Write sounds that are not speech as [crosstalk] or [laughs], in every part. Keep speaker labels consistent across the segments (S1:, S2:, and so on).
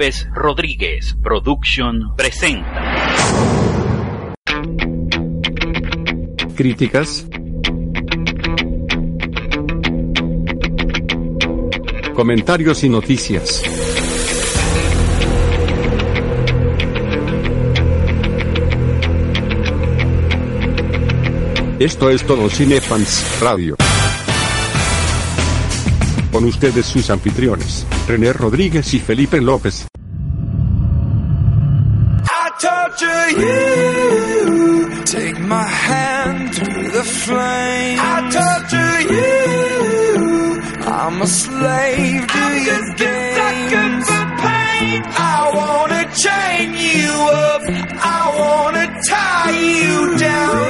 S1: López Rodríguez Production presenta.
S2: Críticas. Comentarios y noticias. Esto es todo Cinefans Radio. Con ustedes sus anfitriones, René Rodríguez y Felipe López.
S3: Torture you. Take my hand through the flame. I torture you. I'm a slave to your games. pain. I wanna chain you up. I wanna tie you down.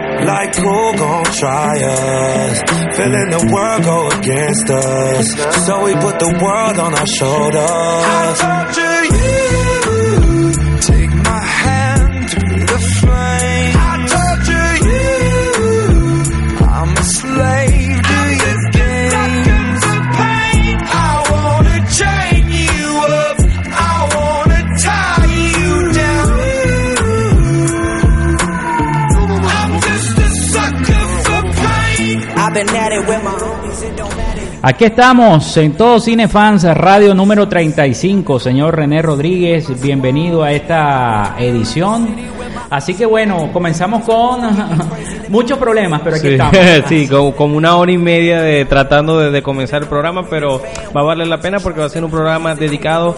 S3: Like who gon' try us? Feeling the world go against us. So we put the world on our shoulders. I torture you.
S4: Aquí estamos en Todo Cinefans Radio número 35, señor René Rodríguez, bienvenido a esta edición. Así que bueno, comenzamos con [laughs] muchos problemas, pero aquí
S5: Sí,
S4: estamos. [laughs]
S5: sí, como, como una hora y media de tratando de, de comenzar el programa, pero va a valer la pena porque va a ser un programa dedicado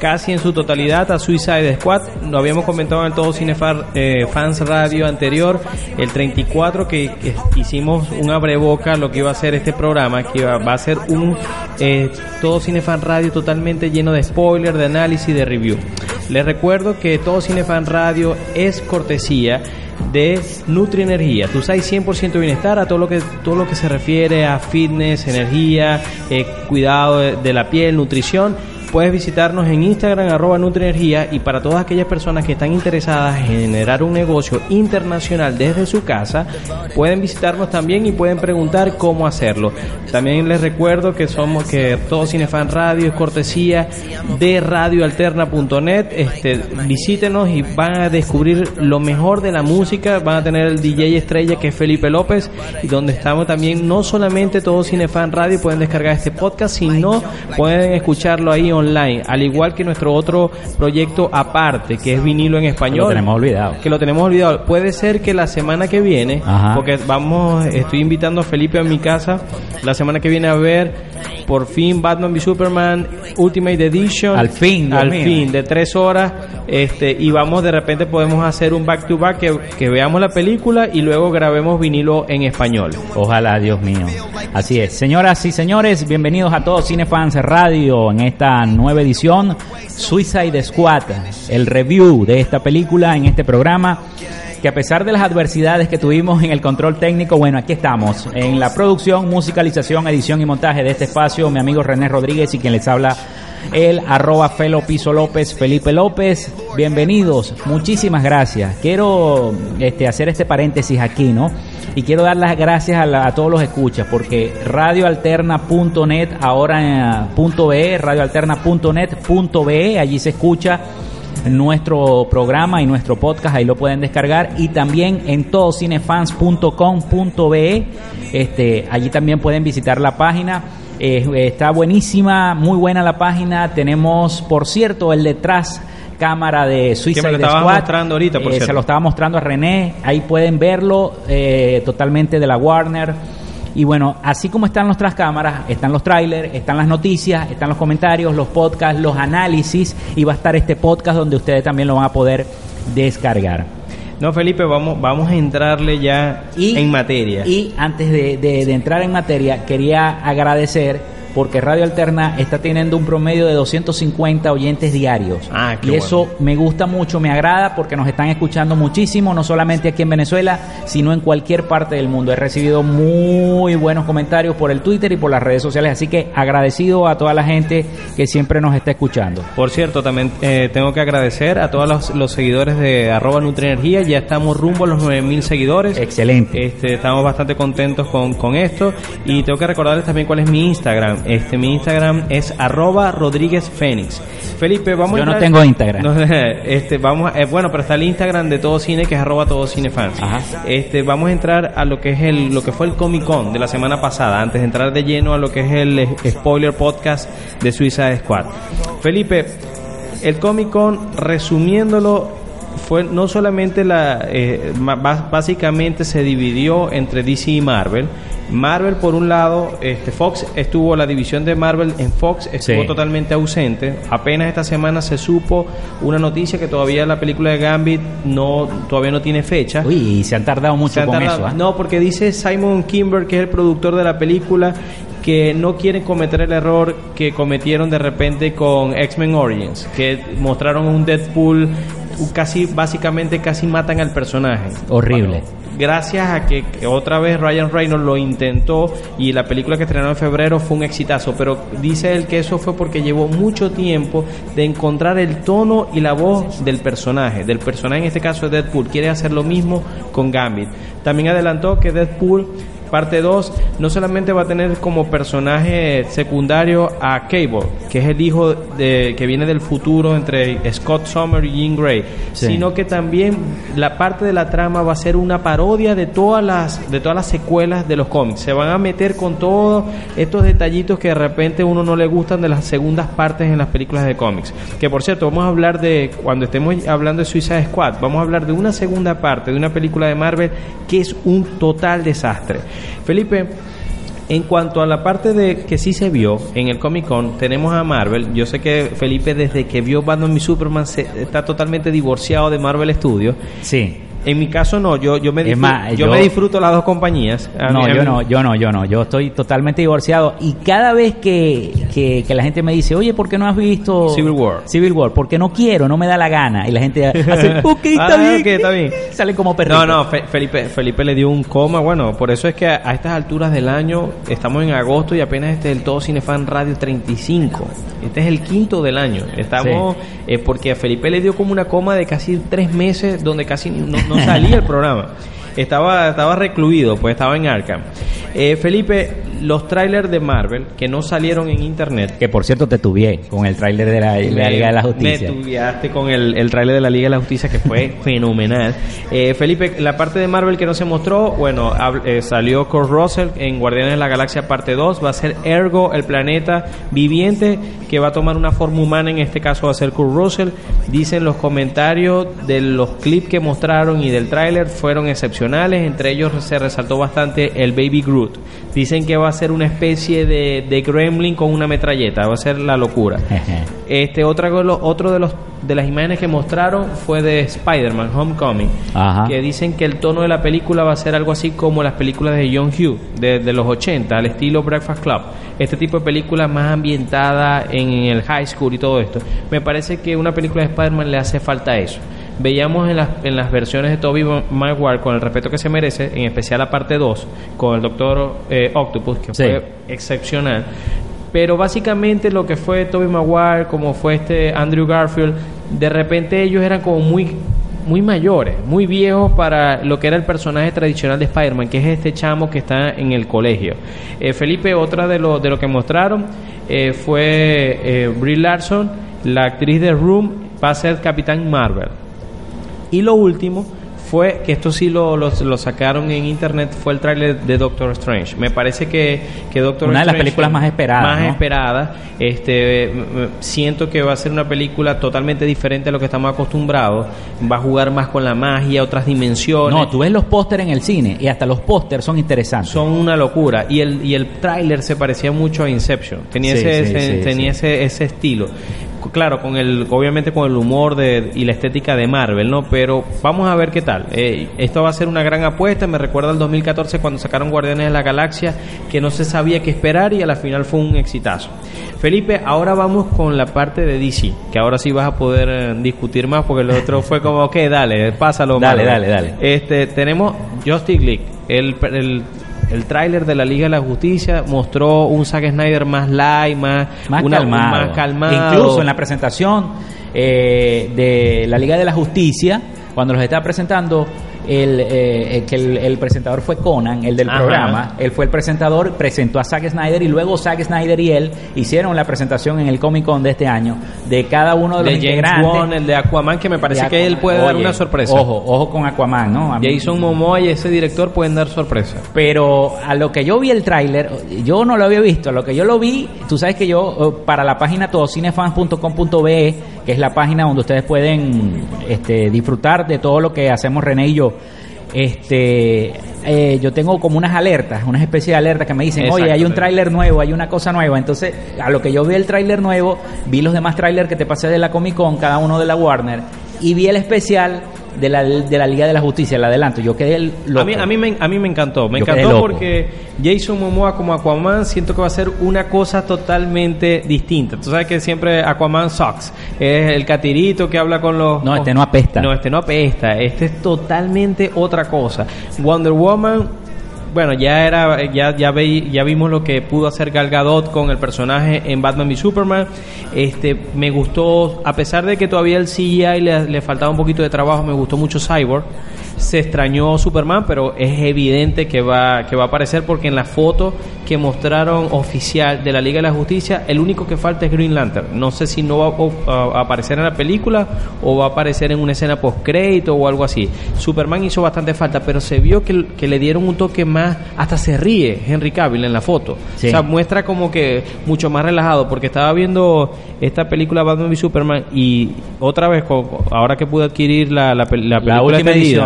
S5: casi en su totalidad a Suicide Squad. Lo habíamos comentado en el Todo Cinefar eh, Fans Radio anterior, el 34 que, que hicimos un abreboca lo que iba a ser este programa, que iba- va a ser un eh, Todo Cinefan Radio totalmente lleno de spoilers, de análisis, de review. Les recuerdo que Todo Cinefan Radio es cortesía de Nutri Energía. Tú sabes 100% bienestar a todo lo que todo lo que se refiere a fitness, energía, eh, cuidado de la piel, nutrición. Puedes visitarnos en Instagram arroba Nutrienergía y para todas aquellas personas que están interesadas en generar un negocio internacional desde su casa, pueden visitarnos también y pueden preguntar cómo hacerlo. También les recuerdo que somos que todo Cinefan Radio es cortesía de radioalterna.net. Este, visítenos y van a descubrir lo mejor de la música. Van a tener el DJ estrella que es Felipe López y donde estamos también no solamente todo Cinefan Radio pueden descargar este podcast, sino pueden escucharlo ahí online, al igual que nuestro otro proyecto aparte que es vinilo en español.
S4: Lo tenemos olvidado.
S5: Que lo tenemos olvidado. Puede ser que la semana que viene,
S4: Ajá.
S5: porque vamos, estoy invitando a Felipe a mi casa la semana que viene a ver por fin Batman v Superman Ultimate Edition.
S4: Al fin,
S5: al
S4: mío.
S5: fin, de tres horas. Este, y vamos, de repente podemos hacer un back to back que, que veamos la película y luego grabemos vinilo en español.
S4: Ojalá, Dios mío. Así es. Señoras y señores, bienvenidos a todos Cinefans Radio en esta nueva edición Suicide Squad, el review de esta película en este programa que a pesar de las adversidades que tuvimos en el control técnico, bueno, aquí estamos en la producción, musicalización, edición y montaje de este espacio, mi amigo René Rodríguez y quien les habla el arroba Felo Piso López, Felipe López, bienvenidos, muchísimas gracias. Quiero este, hacer este paréntesis aquí, ¿no? Y quiero dar las gracias a, la- a todos los escuchas, porque radioalterna.net, ahora eh, punto .be, radioalterna.net punto .be, allí se escucha nuestro programa y nuestro podcast, ahí lo pueden descargar y también en todocinefans.com.be, este, allí también pueden visitar la página. Eh, está buenísima, muy buena la página. Tenemos, por cierto, el detrás cámara de Suicide
S5: Que me lo estabas
S4: Squad.
S5: mostrando ahorita, por
S4: Eh,
S5: cierto.
S4: Se lo estaba mostrando a René. Ahí pueden verlo eh, totalmente de la Warner. Y bueno, así como están nuestras cámaras, están los trailers, están las noticias, están los comentarios, los podcasts, los análisis y va a estar este podcast donde ustedes también lo van a poder descargar.
S5: No, Felipe, vamos, vamos a entrarle ya
S4: Y-
S5: en materia.
S4: Y antes de, de- de entrar en materia, quería agradecer porque Radio Alterna está teniendo un promedio de 250 oyentes diarios.
S5: Ah, qué
S4: y eso me gusta mucho, me agrada porque nos están escuchando muchísimo, no solamente aquí en Venezuela, sino en cualquier parte del mundo. He recibido muy buenos comentarios por el Twitter y por las redes sociales, así que agradecido a toda la gente que siempre nos está escuchando.
S5: Por cierto, también eh, tengo que agradecer a todos los, los seguidores de arroba Nutrienergía. Ya estamos rumbo a los 9000 seguidores.
S4: Excelente.
S5: Este, estamos bastante contentos con, con esto. Y tengo que recordarles también cuál es mi Instagram. Este, mi Instagram es arroba Rodríguez Fénix. Felipe, vamos
S4: Yo
S5: a
S4: no
S5: entrar-
S4: tengo Instagram.
S5: No, [laughs] este, vamos, a- eh, bueno, pero está el Instagram de Todo Cine que es arroba Todo Cine Fans.
S4: Ajá.
S5: Este, vamos a entrar a lo que es el, lo que fue el Comic Con de la semana pasada, antes de entrar de lleno a lo que es el eh, spoiler podcast de Suiza Squad. Felipe, el Comic Con, resumiéndolo, fue no solamente la, eh, básicamente se dividió entre DC y Marvel. Marvel por un lado, este Fox estuvo la división de Marvel en Fox estuvo
S4: Sí.
S5: totalmente ausente. Apenas esta semana se supo una noticia que todavía la película de Gambit no todavía no tiene fecha.
S4: Uy, y se han tardado mucho
S5: Se han
S4: con
S5: tardado-
S4: eso. ¿ah?
S5: No, porque dice Simon Kimber, que es el productor de la película, que no quieren cometer el error que cometieron de repente con X-Men Origins, que mostraron un Deadpool casi básicamente casi matan al personaje.
S4: Horrible.
S5: Gracias a que, que otra vez Ryan Reynolds lo intentó y la película que estrenó en febrero fue un exitazo, pero dice él que eso fue porque llevó mucho tiempo de encontrar el tono y la voz del personaje, del personaje en este caso de Deadpool. Quiere hacer lo mismo con Gambit. También adelantó que Deadpool Parte 2 no solamente va a tener como personaje secundario a Cable, que es el hijo de, que viene del futuro entre Scott Summer y Jean Grey,
S4: Sí.
S5: sino que también la parte de la trama va a ser una parodia de todas las de todas las secuelas de los cómics. Se van a meter con todos estos detallitos que de repente uno no le gustan de las segundas partes en las películas de cómics. Que por cierto, vamos a hablar de cuando estemos hablando de Suicide Squad, vamos a hablar de una segunda parte de una película de Marvel que es un total desastre. Felipe, en cuanto a la parte de que sí se vio en el Comic Con, tenemos a Marvel. Yo sé que Felipe desde que vio Batman y Superman se- está totalmente divorciado de Marvel Studios.
S4: Sí.
S5: En mi caso no, yo, yo, me, disfruto,
S4: más,
S5: yo
S4: yo-
S5: me disfruto las dos compañías.
S4: No,
S5: mí-
S4: yo no, yo no, yo no. Yo estoy totalmente divorciado. Y cada vez que, que, que la gente me dice, oye, ¿por qué no has visto
S5: Civil War?
S4: Civil War, porque no quiero, no me da la gana. Y la gente hace, [laughs] ok, está
S5: Ah,
S4: bien.
S5: ok, está bien. [laughs]
S4: Salen como perritos.
S5: No, no, Fe- Felipe, Felipe le dio un coma. Bueno, por eso es que a, a estas alturas del año, estamos en agosto y apenas este es el Todo Cinefan Radio 35. Este es el quinto del año. Estamos, eh, porque a Felipe le dio como una coma de casi tres meses donde casi no, no salía el programa. Estaba, estaba recluido, pues estaba en Arkham. Eh, Felipe, los trailers de Marvel que no salieron en internet
S4: Que por cierto te tuvié con el tráiler de la, de la
S5: me-
S4: Liga de la Justicia.
S5: Me tuviaste con el, el tráiler de la Liga de la Justicia que fue [laughs] fenomenal. Eh, Felipe, la parte de Marvel que no se mostró, bueno, eh, salió Kurt Russell en Guardianes de la Galaxia parte 2, va a ser Ergo, el planeta viviente que va a tomar una forma humana, en este caso va a ser Kurt Russell. Dicen los comentarios de los clips que mostraron y del tráiler fueron excepcionales, entre ellos se resaltó bastante el Baby Groot. Dicen que va a ser una especie de, de gremlin con una metralleta, va a ser la locura. [laughs] Este otra otro de los de las imágenes que mostraron fue de Spider-Man Homecoming,
S4: Ajá.
S5: que dicen que el tono de la película va a ser algo así como las películas de John Hughes de, de los 80, al estilo Breakfast Club. Este tipo de películas más ambientada en el high school y todo esto. Me parece que una película de Spider-Man le hace falta eso. Veíamos en las, en las versiones de Tobey Maguire con el respeto que se merece, en especial la parte 2, con el Doctor eh, Octopus, que
S4: Sí.
S5: fue excepcional. Pero básicamente lo que fue Tobey Maguire, como fue este Andrew Garfield, de repente ellos eran como muy muy mayores, muy viejos para lo que era el personaje tradicional de Spider-Man, que es este chamo que está en el colegio. Eh, Felipe, otra de lo, de lo que mostraron eh, fue eh, Brie Larson, la actriz de Room, va a ser Capitán Marvel. Y lo último fue, que esto sí lo, lo, lo sacaron en internet, fue el tráiler de Doctor Strange. Me parece que, que Doctor
S4: Una de las
S5: Strange
S4: películas más esperadas,
S5: Más
S4: ¿no?
S5: esperada. Este, siento que va a ser una película totalmente diferente a lo que estamos acostumbrados. Va a jugar más con la magia, otras dimensiones.
S4: No, tú ves los pósteres en el cine y hasta los pósters son interesantes.
S5: Son una locura. Y el, y el tráiler se parecía mucho a Inception. Tenía,
S4: Sí,
S5: ese,
S4: sí,
S5: ese-
S4: sí,
S5: tenía. Ese, ese estilo. Claro, con el, obviamente con el humor de, y la estética de Marvel, ¿no? Pero vamos a ver qué tal. Eh, esto va a ser una gran apuesta. Me recuerda al 2014 cuando sacaron Guardianes de la Galaxia, que no se sabía qué esperar y a la final fue un exitazo. Felipe, ahora vamos con la parte de DC, que ahora sí vas a poder eh, discutir más porque el otro fue como, ok, dale, pásalo.
S4: Dale,
S5: Marvel".
S4: dale, dale.
S5: Este, tenemos Justice League, el, el, el tráiler de la Liga de la Justicia mostró un Zack Snyder más light, más,
S4: más
S5: una-
S4: calmado.
S5: más calmado.
S4: Incluso en la presentación eh, de la Liga de la Justicia, cuando los estaba presentando, el, eh, el que el, el presentador fue Conan, el del
S5: Ajá.
S4: programa. Él fue el presentador, presentó a Zack Snyder y luego Zack Snyder y él hicieron la presentación en el Comic Con de este año de cada uno de
S5: de
S4: los
S5: James
S4: integrantes.
S5: Wan, el de Aquaman, que me parece
S4: de
S5: que él puede dar
S4: Oye,
S5: una sorpresa.
S4: Ojo, ojo con Aquaman, ¿no? A mí-
S5: Jason Momoa y ese director pueden dar sorpresa.
S4: pero a lo que yo vi el tráiler, yo no lo había visto, a lo que yo lo vi, tú sabes que yo eh, para la página todocinefans.com.be, que es la página donde ustedes pueden este, disfrutar de todo lo que hacemos René y yo, este, eh, yo tengo como unas alertas, una especie de alertas que me dicen, oye, hay un tráiler nuevo, hay una cosa nueva. Entonces, a lo que yo vi el tráiler nuevo, vi los demás tráiler que te pasé de la Comic Con, cada uno de la Warner, y vi el especial de la, de la Liga de la Justicia, el adelanto. Yo quedé loco.
S5: A mí, a, mí me, a mí me encantó. Me
S4: Yo
S5: encantó porque Jason Momoa como Aquaman siento que va a ser una cosa totalmente distinta. Tú sabes que siempre Aquaman sucks. Es el catirito que habla con los...
S4: No, este no apesta.
S5: No, este no apesta. Este es totalmente otra cosa. Wonder Woman... Bueno, ya era ya ya ya vimos lo que pudo hacer Gal Gadot con el personaje en Batman y Superman. Este me gustó a pesar de que todavía el CGI le, le faltaba un poquito de trabajo, me gustó mucho Cyborg. Se extrañó Superman, pero es evidente que va que va a aparecer porque en la foto que mostraron oficial de la Liga de la Justicia, el único que falta es Green Lantern. No sé si no va a, aparecer en la película o va a aparecer en una escena post crédito o algo así. Superman hizo bastante falta, pero se vio que, que le dieron un toque más, hasta se ríe Henry Cavill en la foto.
S4: Sí.
S5: O sea, muestra como que mucho más relajado, porque estaba viendo esta película Batman y Superman y otra vez, ahora que pude adquirir la, la, pel- la película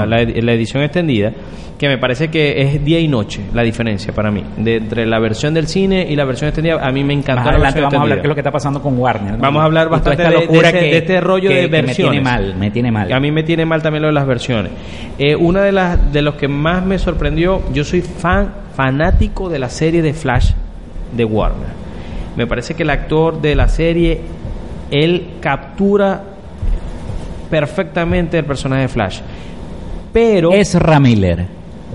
S5: la, ed- la edición extendida, que me parece que es día y noche la diferencia para mí, de entre la versión del cine y la versión extendida, a mí me encantó
S4: Más
S5: la versión
S4: vamos a hablar qué es lo que está pasando con Warner. ¿no?
S5: Vamos a hablar bastante
S4: esta
S5: de- de
S4: locura
S5: ese- de este rollo de
S4: que me
S5: versiones.
S4: tiene mal, me tiene mal.
S5: A mí me tiene mal también lo de las versiones. Eh, una de las de los que más me sorprendió, yo soy fan fanático de la serie de Flash de Warner. Me parece que el actor de la serie él captura perfectamente el personaje de Flash. Pero
S4: Es Ramiller.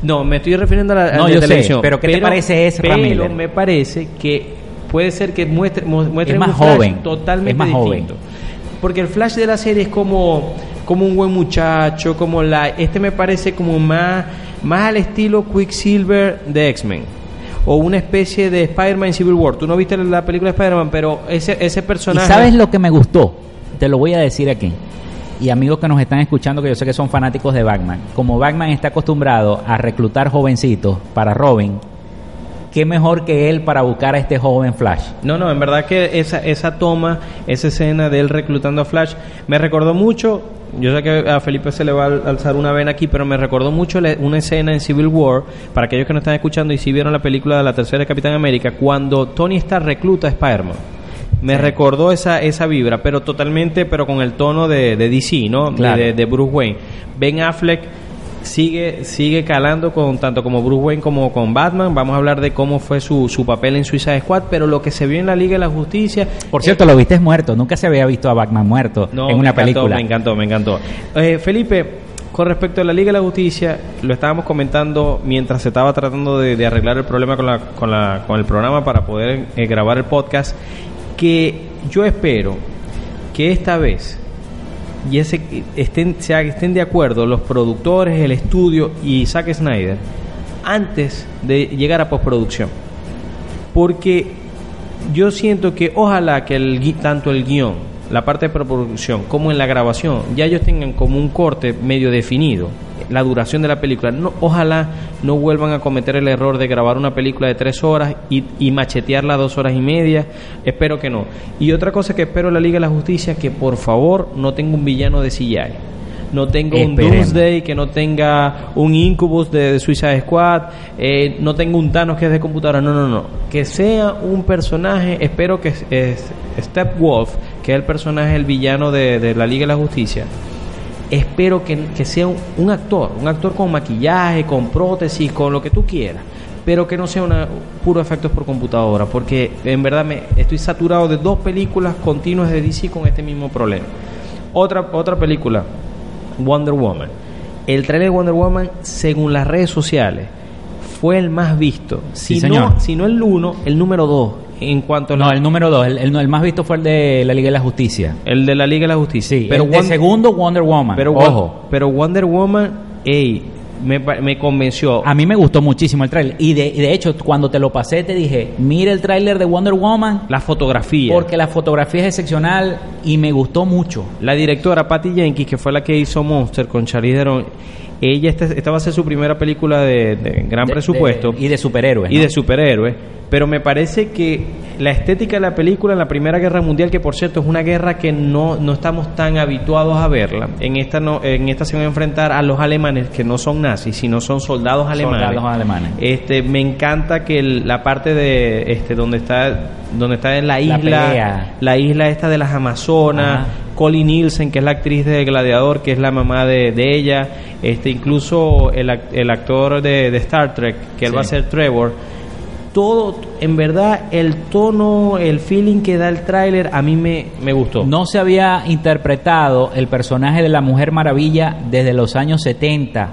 S5: no, me estoy refiriendo a la
S4: No, yo sé,
S5: televisión.
S4: pero ¿qué te parece Ezra
S5: Pero
S4: Miller?
S5: me parece que puede ser que muestre, mu- muestre
S4: Es más
S5: un Flash
S4: joven,
S5: totalmente
S4: es más
S5: distinto. Porque el Flash de la serie es como, como un buen muchacho, como la, este me parece como más, más al estilo Quicksilver de X-Men. O una especie de Spider-Man Civil War. Tú no viste la película de Spider-Man, pero ese, ese
S4: ¿Y
S5: personaje...
S4: sabes lo que me gustó? Te lo voy a decir aquí. Y amigos que nos están escuchando, que yo sé que son fanáticos de Batman. Como Batman está acostumbrado a reclutar jovencitos para Robin, ¿qué mejor que él para buscar a este joven Flash?
S5: No, no, en verdad que esa, esa toma, esa escena de él reclutando a Flash, me recordó mucho, yo sé que a Felipe se le va a al- alzar una vena aquí, pero me recordó mucho una escena en Civil War, para aquellos que no están escuchando y si vieron la película de la tercera de Capitán América, cuando Tony Stark recluta a Spider-Man. Me recordó esa, esa vibra, pero totalmente, pero con el tono de, de DC, ¿no? De-
S4: Claro.
S5: De, de Bruce Wayne. Ben Affleck sigue sigue calando con tanto como Bruce Wayne como con Batman. Vamos a hablar de cómo fue su, su papel en Suicide Squad, pero lo que se vio en la Liga de la Justicia.
S4: Por cierto, lo viste muerto. Nunca se había visto a Batman muerto
S5: No,
S4: en
S5: me
S4: una
S5: encantó,
S4: película.
S5: Me encantó, me encantó. Eh, Felipe, con respecto a la Liga de la Justicia, lo estábamos comentando mientras se estaba tratando de, de arreglar el problema con, la, con, la, con el programa para poder eh, grabar el podcast, que yo espero que esta vez y estén, se haga- estén de acuerdo los productores, el estudio y Zack Snyder antes de llegar a postproducción. Porque yo siento que ojalá que el, tanto el guion, la parte de preproducción, como en la grabación, ya ellos tengan como un corte medio definido, la duración de la película. No, ojalá no vuelvan a cometer el error de grabar una película de tres horas y, y machetearla dos horas y media. Espero que no. Y otra cosa que espero de la Liga de la Justicia, que por favor no tenga un villano de CGI. No tenga un
S4: Esperemos.
S5: Doomsday, que no tenga un Incubus de, de Suicide Squad, eh, no tenga un Thanos que es de computadora, no, no, no. Que sea un personaje, espero que es, es Steppenwolf, que es el personaje, el villano de, de la Liga de la Justicia, espero que, que sea un, un actor, un actor con maquillaje, con prótesis, con lo que tú quieras, pero que no sea una puro efectos por computadora, porque en verdad me estoy saturado de dos películas continuas de DC con este mismo problema. Otra otra película, Wonder Woman. El trailer de Wonder Woman, según las redes sociales, fue el más visto. Si,
S4: Sí,
S5: no, si no el uno, el número dos en cuanto a
S4: No, el número dos, el, el- el más visto fue el de la Liga de la Justicia.
S5: el de la Liga de la Justicia.
S4: Sí,
S5: pero
S4: el de
S5: Won-
S4: segundo Wonder Woman.
S5: pero
S4: Ojo.
S5: pero Wonder Woman, ey, me, me convenció.
S4: A mí me gustó muchísimo el tráiler. Y de, y de hecho, cuando te lo pasé, te dije, mira el tráiler de Wonder Woman,
S5: la fotografía.
S4: porque la fotografía es excepcional y me gustó mucho.
S5: La directora Patty Jenkins, que fue la que hizo Monster con Charlize Theron, ella esta, esta va a ser su primera película de, de gran
S4: De-
S5: presupuesto
S4: de- y de superhéroes.
S5: y
S4: ¿no?
S5: de superhéroes, pero me parece que la estética de la película en la Primera Guerra Mundial, que por cierto es una guerra que no, no estamos tan habituados a verla, en esta no, en esta se van a enfrentar a los alemanes que no son nazis, sino son soldados alemanes.
S4: Soldados alemanes.
S5: Este, me encanta que el- la parte de este donde está donde está en la
S4: La
S5: isla, la isla esta de las Amazonas,
S4: Ajá.
S5: Colin Nielsen, que es la actriz de Gladiador, que es la mamá de, de ella, este incluso el, el actor de, de Star Trek, que él
S4: Sí.
S5: va a ser Trevor. Todo, en verdad, el tono, el feeling que da el tráiler, a mí me, me gustó.
S4: No se había interpretado el personaje de la Mujer Maravilla desde los años 70,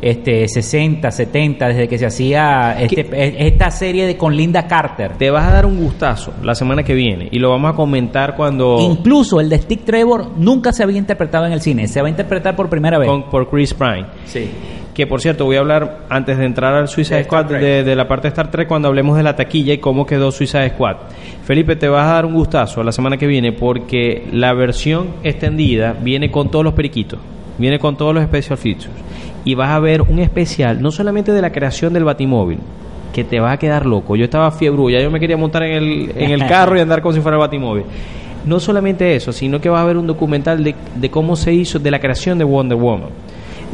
S4: este 60, 70, desde que se hacía este- esta serie de con Linda Carter.
S5: Te vas a dar un gustazo la semana que viene y lo vamos a comentar cuando...
S4: Incluso el de Stick Trevor nunca se había interpretado en el cine, se va a interpretar por primera vez.
S5: con- por Chris Pine.
S4: Sí.
S5: Que por cierto, voy a hablar antes de entrar al Suicide Squad de la parte de Star Trek cuando hablemos de la taquilla y cómo quedó Suicide Squad. Felipe, te vas a dar un gustazo la semana que viene porque la versión extendida viene con todos los periquitos, viene con todos los special features y vas a ver un especial no solamente de la creación del Batimóvil, que te va a quedar loco. Yo estaba fiebre, ya yo me quería montar en el, en el carro y andar como si fuera el Batimóvil. No solamente eso, sino que va a haber un documental de, de cómo se hizo, de la creación de Wonder Woman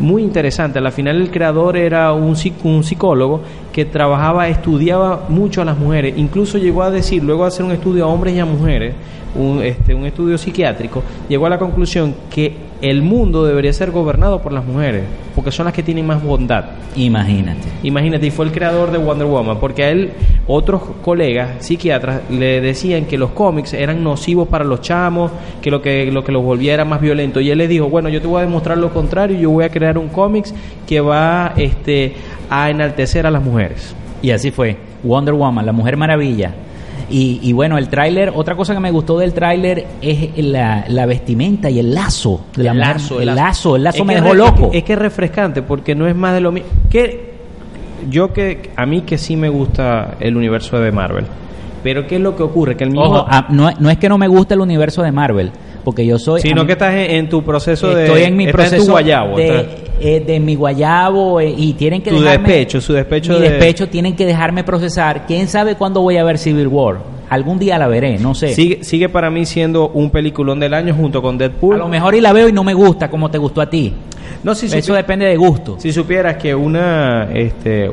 S5: muy interesante. A la final el creador era un, un psicólogo que trabajaba, estudiaba mucho a las mujeres. Incluso llegó a decir, luego de hacer un estudio a hombres y a mujeres, un, este, un estudio psiquiátrico, llegó a la conclusión que el mundo debería ser gobernado por las mujeres, porque son las que tienen más bondad.
S4: Imagínate.
S5: Imagínate, y fue el creador de Wonder Woman, porque a él otros colegas psiquiatras le decían que los cómics eran nocivos para los chamos, que lo que lo que los volvía era más violento. Y él le dijo, bueno, yo te voy a demostrar lo contrario, yo voy a crear un cómics que va este, a enaltecer a las mujeres.
S4: Y así fue. Wonder Woman, la Mujer Maravilla. Y, y bueno, el tráiler, otra cosa que me gustó del tráiler es la, la vestimenta y el lazo de
S5: el lazo,
S4: el lazo, el lazo
S5: Es
S4: me dejó loco.
S5: Es que es refrescante porque no es más de lo mismo. Que yo que a mí que sí me gusta el universo de Marvel. Pero qué es lo que ocurre que el mismo
S4: Ojo, ah, no, no es que no me guste el universo de Marvel, porque yo soy...
S5: sino
S4: mí-
S5: que estás en, en tu proceso de
S4: Estoy en mi proceso
S5: tu guayabo,
S4: de, eh, de mi guayabo eh, y tienen que
S5: Tu
S4: dejarme...
S5: despecho, su despecho
S4: Mi
S5: de-
S4: despecho tienen que dejarme procesar. ¿Quién sabe cuándo voy a ver Civil War? Algún día la veré, no sé.
S5: Sigue, sigue para mí siendo un peliculón del año junto con Deadpool.
S4: A lo mejor y la veo y no me gusta como te gustó a ti.
S5: no, si,
S4: Eso depende de gusto.
S5: si supieras que una, este,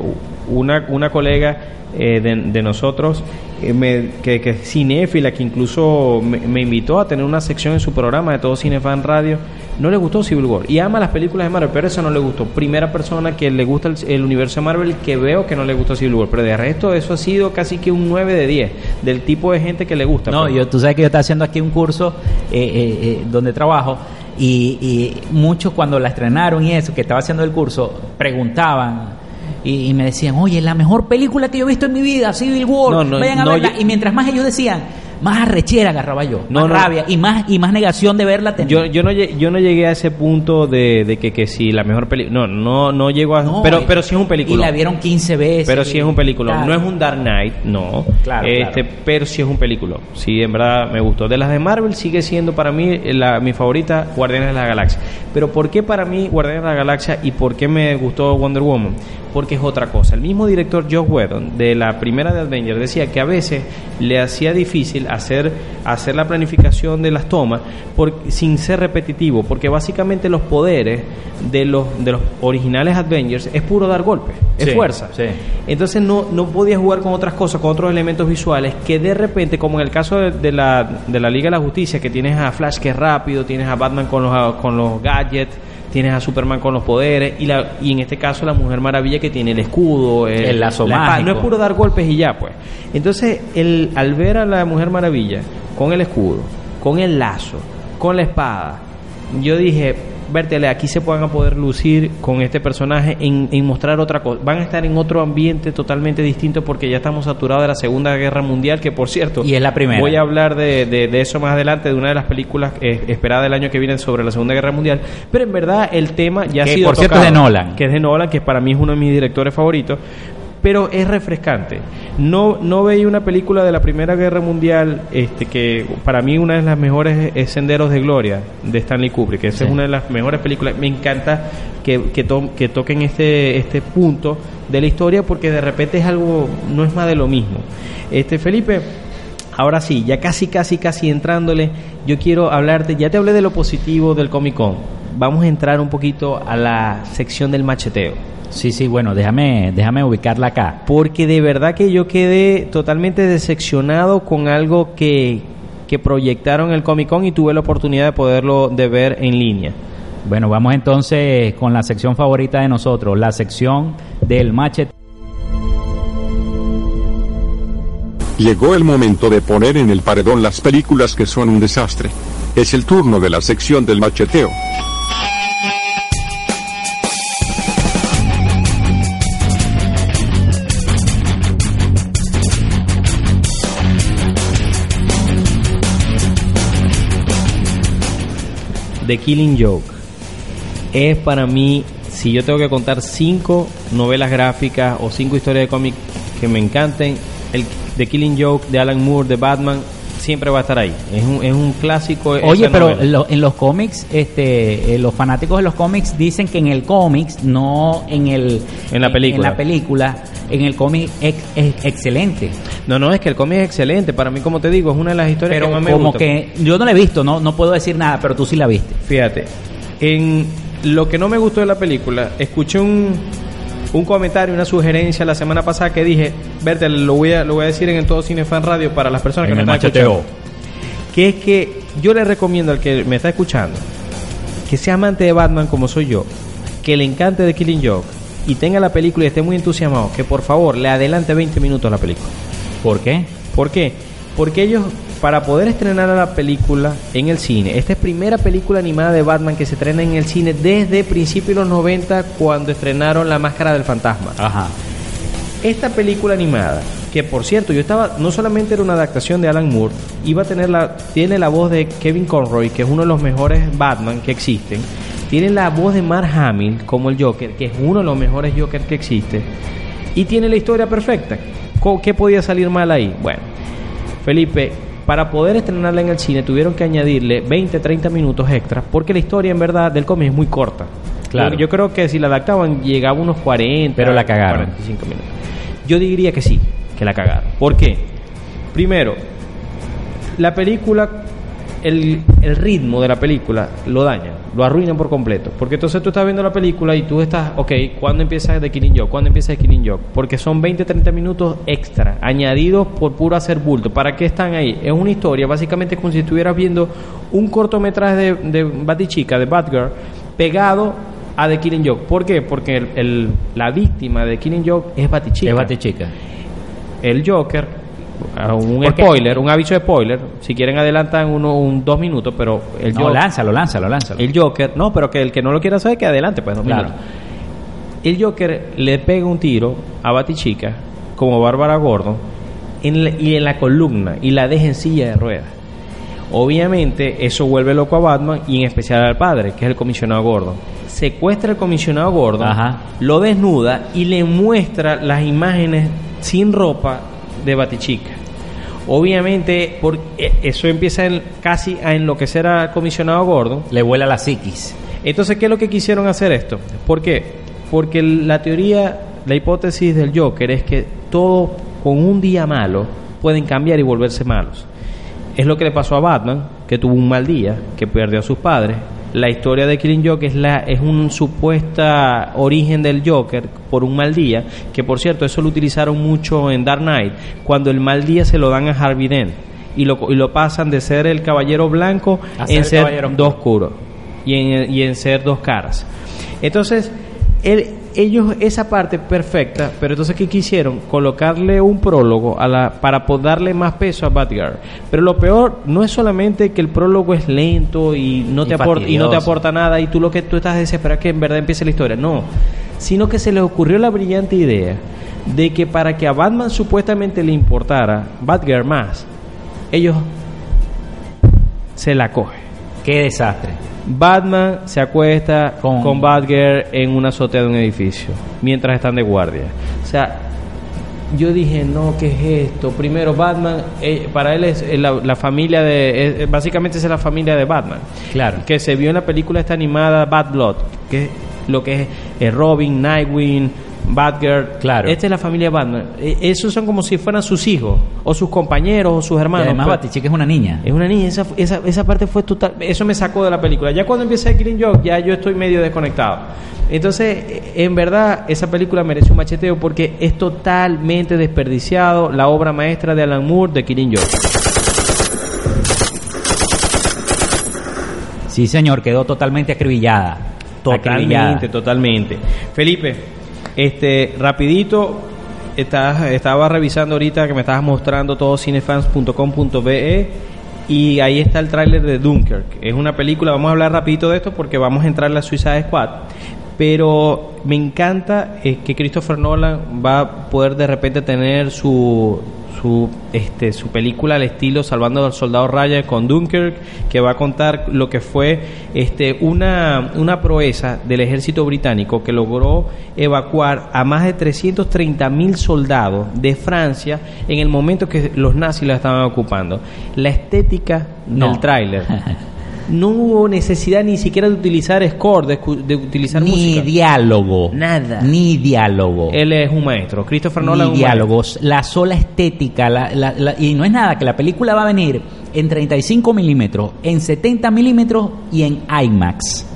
S5: una, una colega eh, de, de nosotros, eh, me- que, que es cinéfila, que incluso me, me invitó a tener una sección en su programa de todo Cinefan Radio, no le gustó Civil War y ama las películas de Marvel, pero eso no le gustó. Primera persona que le gusta el, el universo de Marvel que veo que no le gustó Civil War, pero de resto eso ha sido casi que un 9 de 10 del tipo de gente que le gusta.
S4: No,
S5: pues.
S4: yo, tú sabes que yo estaba haciendo aquí un curso eh, eh, eh, donde trabajo y, y muchos cuando la estrenaron y eso, que estaba haciendo el curso, preguntaban y, y me decían, oye, la mejor película que yo he visto en mi vida, Civil War,
S5: No, no,
S4: vayan a
S5: no,
S4: verla.
S5: yo-
S4: Y mientras más ellos decían, más arrechera agarraba yo,
S5: No,
S4: más
S5: no.
S4: rabia y más y más negación de verla tenía.
S5: Yo, yo no lle- yo no llegué a ese punto de, de que, que si la mejor película no no no llego a
S4: No,
S5: pero pero sí es un película
S4: Y la vieron 15 veces.
S5: pero sí es un película
S4: Claro.
S5: no es un Dark Knight no
S4: Claro,
S5: este
S4: claro.
S5: pero sí es un película sí en verdad me gustó de las de Marvel sigue siendo para mí la, mi favorita Guardianes de la Galaxia pero por qué para mí Guardianes de la Galaxia y por qué me gustó Wonder Woman porque es otra cosa el mismo director Joe Whedon de la primera de Avengers decía que a veces le hacía difícil hacer, hacer la planificación de las tomas por, sin ser repetitivo, porque básicamente los poderes de los, de los originales Avengers es puro dar golpes, es
S4: Sí,
S5: fuerza.
S4: sí.
S5: Entonces no, no podías jugar con otras cosas, con otros elementos visuales, que de repente, como en el caso de, de la, de la Liga de la Justicia, que tienes a Flash que es rápido, tienes a Batman con los, con los gadgets, tienes a Superman con los poderes, y, la, y en este caso la Mujer Maravilla que tiene el escudo,
S4: El lazo
S5: la
S4: mágico.
S5: No es puro dar golpes y ya, pues. Entonces, el, al ver a la Mujer Maravilla con el escudo, con el lazo, con la espada, yo dije, vértele, aquí se van a poder lucir con este personaje en, en mostrar otra cosa. Van a estar en otro ambiente totalmente distinto porque ya estamos saturados de la Segunda Guerra Mundial, que por cierto,
S4: Y es la primera.
S5: Voy a hablar de, de- de eso más adelante, de una de las películas eh, esperadas del año que viene sobre la Segunda Guerra Mundial. Pero en verdad el tema ya
S4: Que,
S5: ha sido
S4: por cierto, es de Nolan.
S5: Que es de Nolan, que para mí es uno de mis directores favoritos. Pero es refrescante. No, no veía una película de la Primera Guerra Mundial, este, que para mí una de las mejores es Senderos de Gloria de Stanley Kubrick. Esa
S4: Sí.
S5: es una de las mejores películas. Me encanta que, que, to- que toquen este, este punto de la historia porque de repente es algo, no es más de lo mismo. Este Felipe, ahora sí, ya casi, casi, casi entrándole, yo quiero hablarte, ya te hablé de lo positivo del Comic Con. Vamos a entrar un poquito a la sección del macheteo.
S4: Sí, sí, bueno, déjame, déjame ubicarla acá.
S5: Porque de verdad que yo quedé totalmente decepcionado con algo que, que proyectaron el Comic Con y tuve la oportunidad de poderlo de ver en línea.
S4: Bueno, vamos entonces con la sección favorita de nosotros, la sección del machete.
S2: Llegó el momento de poner en el paredón las películas que son un desastre. Es el turno de la sección del macheteo.
S5: The Killing Joke. Es para mí, si yo tengo que contar cinco novelas gráficas o cinco historias de cómic que me encanten, el The Killing Joke de Alan Moore de Batman siempre va a estar ahí. Es un, es un clásico.
S4: Oye,
S5: esa
S4: pero lo- en los cómics, este, eh, los fanáticos de los cómics dicen que en el cómics, no en el
S5: En la película.
S4: en la película, en el cómic es, es excelente.
S5: No, no, es que el cómic es excelente. Para mí, como te digo, es una de las historias
S4: Pero
S5: que más me
S4: como
S5: gusta.
S4: que yo no la he visto, no, no puedo decir nada, pero tú sí la viste.
S5: Fíjate, en lo que no me gustó de la película, escuché un, un comentario, una sugerencia la semana pasada que dije, verte, lo voy a, lo voy a decir en el Todo Cine Fan Radio para las personas que me están escuchando. Que es que yo le recomiendo al que me está escuchando, que sea amante de Batman como soy yo, que le encante The Killing Joke y tenga la película y esté muy entusiasmado, que por favor le adelante 20 minutos a la película.
S4: ¿Por qué?
S5: ¿Por qué? Porque ellos, para poder estrenar a la película en el cine, esta es primera película animada de Batman que se estrena en el cine desde principios de los 90 cuando estrenaron La Máscara del Fantasma.
S4: Ajá.
S5: Esta película animada, que por cierto, yo estaba, no solamente era una adaptación de Alan Moore, iba a tener la, tiene la voz de Kevin Conroy, que es uno de los mejores Batman que existen, tiene la voz de Mark Hamill como el Joker, que es uno de los mejores Joker que existe, y tiene la historia perfecta. ¿Qué podía salir mal ahí? Bueno, Felipe, para poder estrenarla en el cine tuvieron que añadirle 20, 30 minutos extras, porque la historia en verdad del cómic es muy corta.
S4: Claro.
S5: Yo, yo creo que si la adaptaban llegaba unos 40,
S4: Pero la cagaron.
S5: 45 minutos. Yo diría que sí, que la cagaron. ¿Por qué? Primero, la película, el, el ritmo de la película lo dañan, lo arruinan por completo. Porque entonces tú estás viendo la película y tú estás, ok, ¿cuándo empieza The Killing Joke? ¿Cuándo empieza The Killing Joke? Porque son 20, 30 minutos extra, añadidos por puro hacer bulto. ¿Para qué están ahí? Es una historia, básicamente como si estuvieras viendo un cortometraje de, de Batichica, de Batgirl, pegado a The Killing Joke. ¿Por qué? Porque el- el- la víctima de The Killing Joke es Batichica
S4: Es Batichica.
S5: el Joker, un
S4: ¿Por qué?
S5: spoiler, un aviso de spoiler, si quieren adelantan uno, un dos minutos, pero el,
S4: No,
S5: Joker,
S4: lánzalo, lánzalo, lánzalo.
S5: el Joker, no, pero que el que no lo quiera saber que adelante, pues dos
S4: Claro.
S5: minutos. El Joker le pega un tiro a Batichica, como Bárbara Gordon, en la- y en la columna, y la deja en silla de ruedas. Obviamente, eso vuelve loco a Batman y en especial al padre, que es el comisionado Gordon. Secuestra al comisionado Gordon,
S4: Ajá.
S5: lo desnuda y le muestra las imágenes sin ropa de Batichica. Obviamente, por, eh, eso empieza en- casi a enloquecer al comisionado Gordon.
S4: Le vuela la psiquis.
S5: Entonces, ¿qué es lo que quisieron hacer esto? ¿Por qué? Porque la teoría, la hipótesis del Joker es que todos con un día malo pueden cambiar y volverse malos. es lo que le pasó a Batman, que tuvo un mal día, que perdió a sus padres. La historia de Killing Joke es, la, es un supuesta origen del Joker por un mal día, que por cierto, eso lo utilizaron mucho en Dark Knight, cuando el mal día se lo dan a Harvey Dent y lo, y lo pasan de ser el caballero blanco
S4: A ser
S5: en ser dos oscuro y en, y en ser dos caras. Entonces, él- ellos esa parte perfecta, pero entonces ¿qué quisieron? Colocarle un prólogo a la, para darle más peso a Batgirl. Pero lo peor no es solamente que el prólogo es lento y no
S4: Y
S5: te aporta y no te aporta nada y tú lo que tú estás desesperado es que en verdad empiece la historia. No, sino que se les ocurrió la brillante idea de que para que a Batman supuestamente le importara Batgirl más, ellos se la cogen.
S4: Qué desastre.
S5: Batman se acuesta
S4: Con-
S5: con, Batgirl en una azotea de un edificio mientras están de guardia. O sea, yo dije, no, ¿qué es esto? Primero, Batman, eh, para él es eh, la, la familia de. eh, básicamente es la familia de Batman.
S4: Claro.
S5: Que se vio en la película esta animada Bad Blood, que es lo que es eh, Robin, Nightwing, Batgirl.
S4: Claro.
S5: Esta es la familia Batman. Eh, esos son como si fueran sus hijos, o sus compañeros, o sus
S4: Y
S5: hermanos.
S4: además,
S5: Pero-
S4: Batichica es una niña.
S5: es una niña, esa, esa, esa parte fue total. Eso me sacó de la película. Ya cuando empieza Killing Joke, ya yo estoy medio desconectado. Entonces, eh, en verdad, esa película merece un macheteo porque es totalmente desperdiciado la obra maestra de Alan Moore de Killing Joke.
S4: Sí, señor, quedó totalmente acribillada. Acribillada.
S5: Totalmente, totalmente. Felipe, este, rapidito, estaba revisando ahorita que me estabas mostrando todo cinefans.com.be y ahí está el tráiler de Dunkirk. Es una película, vamos a hablar rapidito de esto porque vamos a entrar en la Suicide Squad. Pero me encanta eh, que Christopher Nolan va a poder de repente tener su su este su película al estilo Salvando al Soldado Ryan con Dunkirk que va a contar lo que fue este una una proeza del ejército británico que logró evacuar a más de 330 mil soldados de Francia en el momento que los nazis la estaban ocupando la estética
S4: No.
S5: del tráiler [laughs] no hubo necesidad ni siquiera de utilizar score de, de utilizar
S4: Ni
S5: música
S4: diálogo.
S5: Nada.
S4: Ni diálogo.
S5: él es un maestro Christopher Nolan es
S4: ni
S5: maestro.
S4: diálogos. La sola estética. la- la- la- y no es nada, que la película va a venir en 35 milímetros, en 70 milímetros y en IMAX.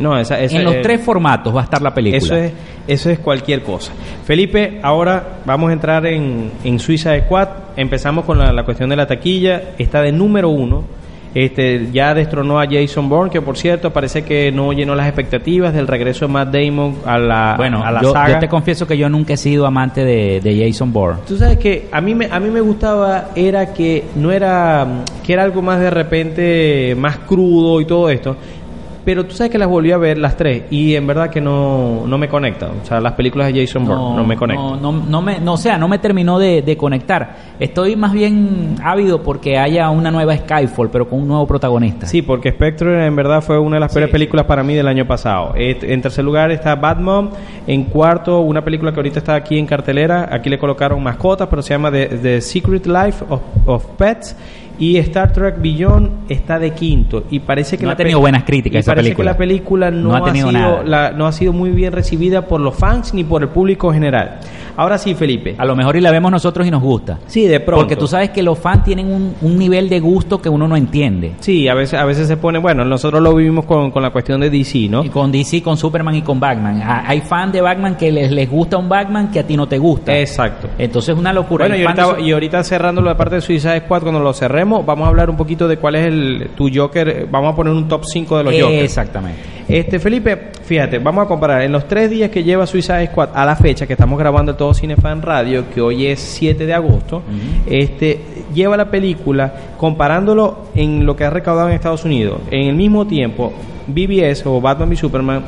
S5: no esa, esa
S4: en los
S5: es-
S4: tres formatos va a estar la película.
S5: Eso es, eso es cualquier cosa. Felipe, ahora vamos a entrar en, en Suiza Squad. Empezamos con la, la cuestión de la taquilla. Está de número uno. Este, ya destronó a Jason Bourne, que por cierto parece que no llenó las expectativas del regreso de Matt Damon a la,
S4: Bueno,
S5: a la
S4: yo,
S5: saga.
S4: yo te confieso que yo nunca he sido amante de, de Jason Bourne.
S5: Tú sabes que a mí me a mí me gustaba era que no era que era algo más de repente más crudo y todo esto. Pero tú sabes que las volví a ver las tres y en verdad que no, no me conectan. O sea, las películas de Jason Bourne no, me conectan.
S4: No, no, no me, no, o sea, no me terminó de, de conectar. Estoy más bien ávido porque haya una nueva Skyfall, pero con un nuevo protagonista.
S5: Sí, porque Spectre en verdad fue una de las peores películas para mí del año pasado. En tercer lugar está Batman. En cuarto, una película que ahorita está aquí en cartelera. Aquí le colocaron mascotas, pero se llama The, The Secret Life of, of Pets. Y Star Trek Beyond está de quinto. Y parece que
S4: No
S5: la
S4: ha tenido buenas críticas
S5: y
S4: esa
S5: parece
S4: película.
S5: que la película no,
S4: No ha
S5: sido
S4: nada.
S5: la- no ha sido muy bien recibida por los fans ni por el público en general. Ahora sí, Felipe.
S4: A lo mejor y la vemos nosotros y nos gusta.
S5: Sí, de pronto.
S4: Porque tú sabes que los fans tienen un, un nivel de gusto que uno no entiende.
S5: Sí, a veces, a veces se pone, bueno, nosotros lo vivimos con, con la cuestión de DC, ¿no?
S4: Y con DC, con Superman y con Batman. Hay fans de Batman que les, les gusta un Batman que a ti no te gusta.
S5: Exacto.
S4: Entonces es una locura.
S5: Bueno, y ahorita,
S4: de-
S5: y ahorita cerrando la parte de Suicide Squad, cuando lo cerremos, vamos a hablar un poquito de cuál es el, tu Joker. Vamos a poner un top 5 de los Jokers.
S4: Exactamente.
S5: Este, Felipe, fíjate, vamos a comparar. En los tres días que lleva Suicide Squad a la fecha que estamos grabando el Todo Cinefan Radio, que hoy es 7 de agosto, este, lleva la película comparándolo en lo que ha recaudado en Estados Unidos. En el mismo tiempo, BBS o Batman v Superman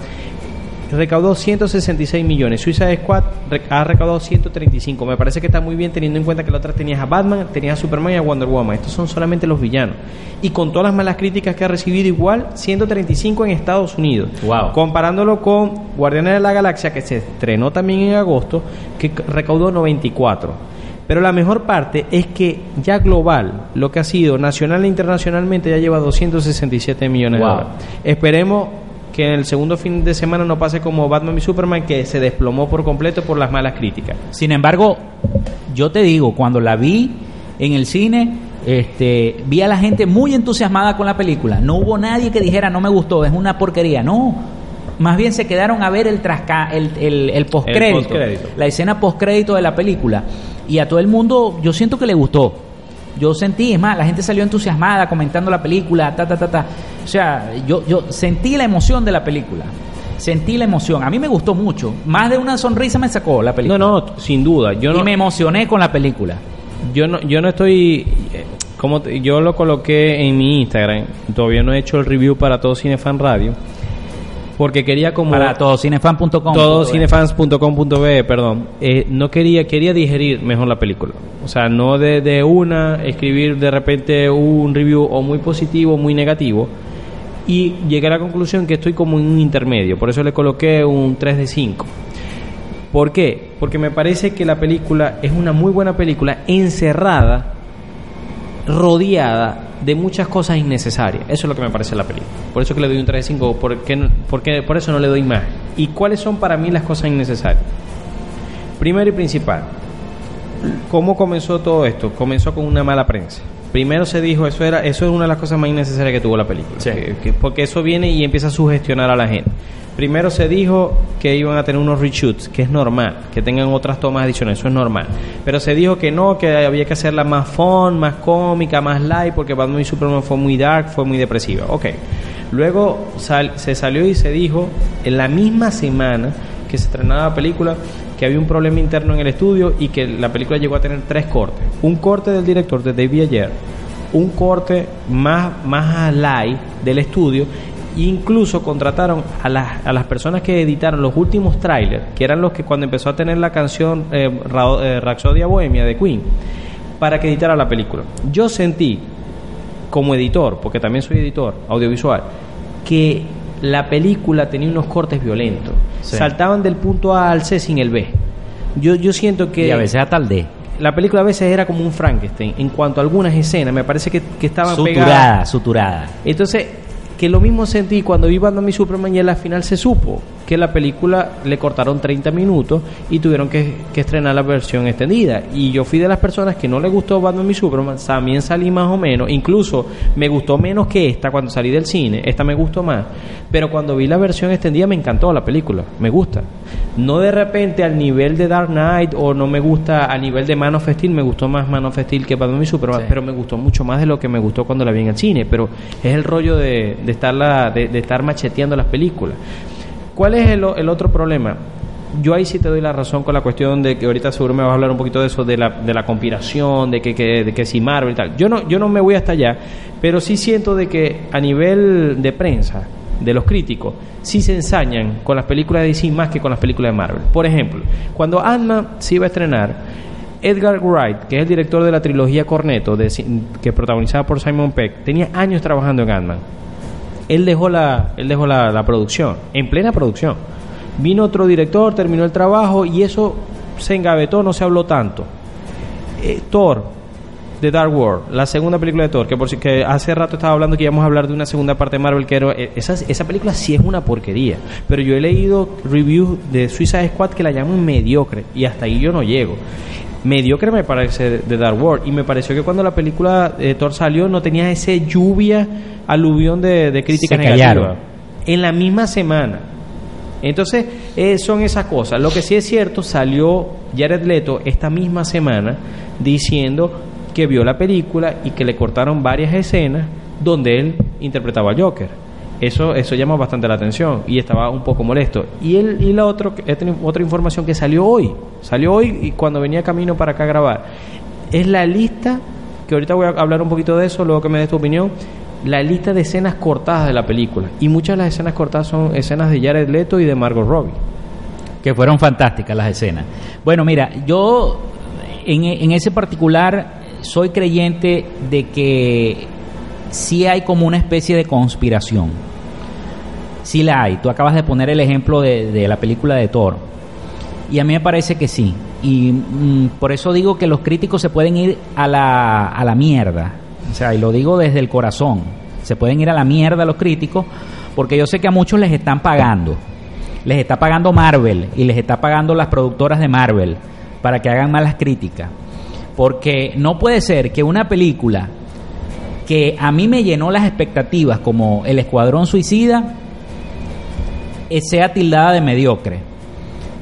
S5: recaudó 166 millones. Suicide Squad ha recaudado 135. Me parece que está muy bien teniendo en cuenta que la otra tenías a Batman, tenías a Superman y a Wonder Woman. Estos son solamente los villanos. Y con todas las malas críticas que ha recibido, igual 135 en Estados Unidos.
S4: Wow.
S5: Comparándolo con Guardianes de la Galaxia, que se estrenó también en agosto, que recaudó 94. Pero la mejor parte es que ya global, lo que ha sido nacional e internacionalmente, ya lleva 267 millones
S4: Wow.
S5: de dólares. Esperemos que en el segundo fin de semana no pase como Batman y Superman, que se desplomó por completo por las malas críticas.
S4: Sin embargo, yo te digo, cuando la vi en el cine, Este, vi a la gente muy entusiasmada con la película. No hubo nadie que dijera no me gustó, es una porquería. No, más bien se quedaron a ver el trasca, el, el, el postcrédito,
S5: postcrédito.
S4: la escena postcrédito de la película. Y a todo el mundo, yo siento que le gustó. Yo sentí, es más, la gente salió entusiasmada comentando la película, ta, ta, ta, ta. O sea, yo, yo sentí la emoción de la película. Sentí la emoción. A mí me gustó mucho. Más de una sonrisa me sacó la película.
S5: No, no, sin duda. Yo
S4: y
S5: no,
S4: me emocioné con la película.
S5: yo no, yo no estoy. eh, Como yo lo coloqué en mi Instagram. Todavía no he hecho el review para todo Cinefan Radio. Porque quería como.
S4: Para todocinefan.com.
S5: todocinefans.com.be, perdón. Eh, no quería, quería digerir mejor la película. O sea, no de, de una escribir de repente un review o muy positivo o muy negativo. Y llegué a la conclusión que estoy como en un intermedio. Por eso le coloqué un 3 de 5. ¿Por qué? Porque me parece que la película es una muy buena película encerrada, rodeada de muchas cosas innecesarias. Eso es lo que me parece la película. Por eso que le doy un 3 de 5, porque, porque por eso no le doy más. ¿Y cuáles son para mí las cosas innecesarias? Primero y principal, ¿cómo comenzó todo esto? Comenzó con una mala prensa. Primero se dijo, eso era eso es una de las cosas más innecesarias que tuvo la película. Que- que- porque eso viene y empieza a sugestionar a la gente. Primero se dijo que iban a tener unos reshoots, que es normal, que tengan otras tomas adicionales, eso es normal. Pero se dijo que no, que había que hacerla más fun, más cómica, más light, porque Batman y Superman fue muy dark, fue muy depresiva. Ok. Luego sal- se salió y se dijo, en la misma semana que se estrenaba la película, que había un problema interno en el estudio y que la película llegó a tener tres cortes. Un corte del director de David Ayer, un corte más, más light del estudio incluso contrataron a las, a las personas que editaron los últimos trailers, que eran los que cuando empezó a tener la canción eh, Ra- eh, Rhapsodia Bohemia de Queen, para que editara la película. Yo sentí, como editor, porque también soy editor audiovisual, que la película tenía unos cortes violentos.
S4: Sí.
S5: Saltaban del punto A al C sin el B. Yo, yo siento que
S4: Y a veces hasta el D.
S5: la película a veces era como un Frankenstein en cuanto a algunas escenas. Me parece que, que estaban pegadas.
S4: Suturada, suturada.
S5: Entonces, que lo mismo sentí cuando vi Batman y Superman y en la final se supo que la película le cortaron 30 minutos y tuvieron que, que estrenar la versión extendida. Y yo fui de las personas que no le gustó Batman y Superman, también salí más o menos, incluso me gustó menos que esta cuando salí del cine, esta me gustó más, pero cuando vi la versión extendida me encantó la película, me gusta. No de repente al nivel de Dark Knight o no me gusta a nivel de Man of Steel, me gustó más Man of Steel que Batman y Superman,
S4: Sí.
S5: pero me gustó mucho más de lo que me gustó cuando la vi en el cine, pero es el rollo de, de, estarla, de, de estar macheteando las películas. ¿Cuál es el, otro problema? Yo ahí sí te doy la razón con la cuestión de que ahorita seguro me vas a hablar un poquito de eso, de la, de la conspiración, de que, que, que si Marvel y tal. Yo no, yo no me voy hasta allá, pero sí siento de que a nivel de prensa, de los críticos, sí se ensañan con las películas de DC más que con las películas de Marvel. Por ejemplo, cuando Ant-Man se iba a estrenar, Edgar Wright, que es el director de la trilogía Cornetto, de, que protagonizada por Simon Peck, tenía años trabajando en Ant-Man él dejó la él dejó la, la producción en plena producción. Vino otro director terminó el trabajo y eso se engavetó no se habló tanto. Eh, Thor de Dark World la segunda película de Thor que por si que hace rato estaba hablando que íbamos a hablar de una segunda parte de Marvel que era eh, esa, esa película sí es una porquería. Pero yo he leído reviews de Suicide Squad que la llaman mediocre y hasta ahí yo no llego mediocre me parece de Dark World. Y me pareció que cuando la película de Thor salió no tenía ese lluvia aluvión de, de críticas negativas en la misma semana. Entonces eh, son esas cosas. Lo que sí es cierto salió Jared Leto esta misma semana diciendo que vio la película y que le cortaron varias escenas donde él interpretaba al Joker eso, eso llama bastante la atención y estaba un poco molesto. Y él y la otro, otra información que salió hoy, salió hoy y cuando venía camino para acá a grabar, es la lista, que ahorita voy a hablar un poquito de eso, luego que me des tu opinión, la lista de escenas cortadas de la película. Y muchas de las escenas cortadas son escenas de Jared Leto y de Margot Robbie.
S4: que fueron fantásticas las escenas. Bueno, mira, yo en, en ese particular soy creyente de que sí hay como una especie de conspiración. Sí la hay. Tú acabas de poner el ejemplo de, la película de Thor. Y a mí me parece que sí. Y mm, por eso digo que los críticos se pueden ir a la, a la mierda. O sea, y lo digo desde el corazón. Se pueden ir a la mierda los críticos porque yo sé que a muchos les están pagando. Les está pagando Marvel y les está pagando las productoras de Marvel para que hagan malas críticas. Porque no puede ser que una película que a mí me llenó las expectativas como El Escuadrón Suicida sea tildada de mediocre.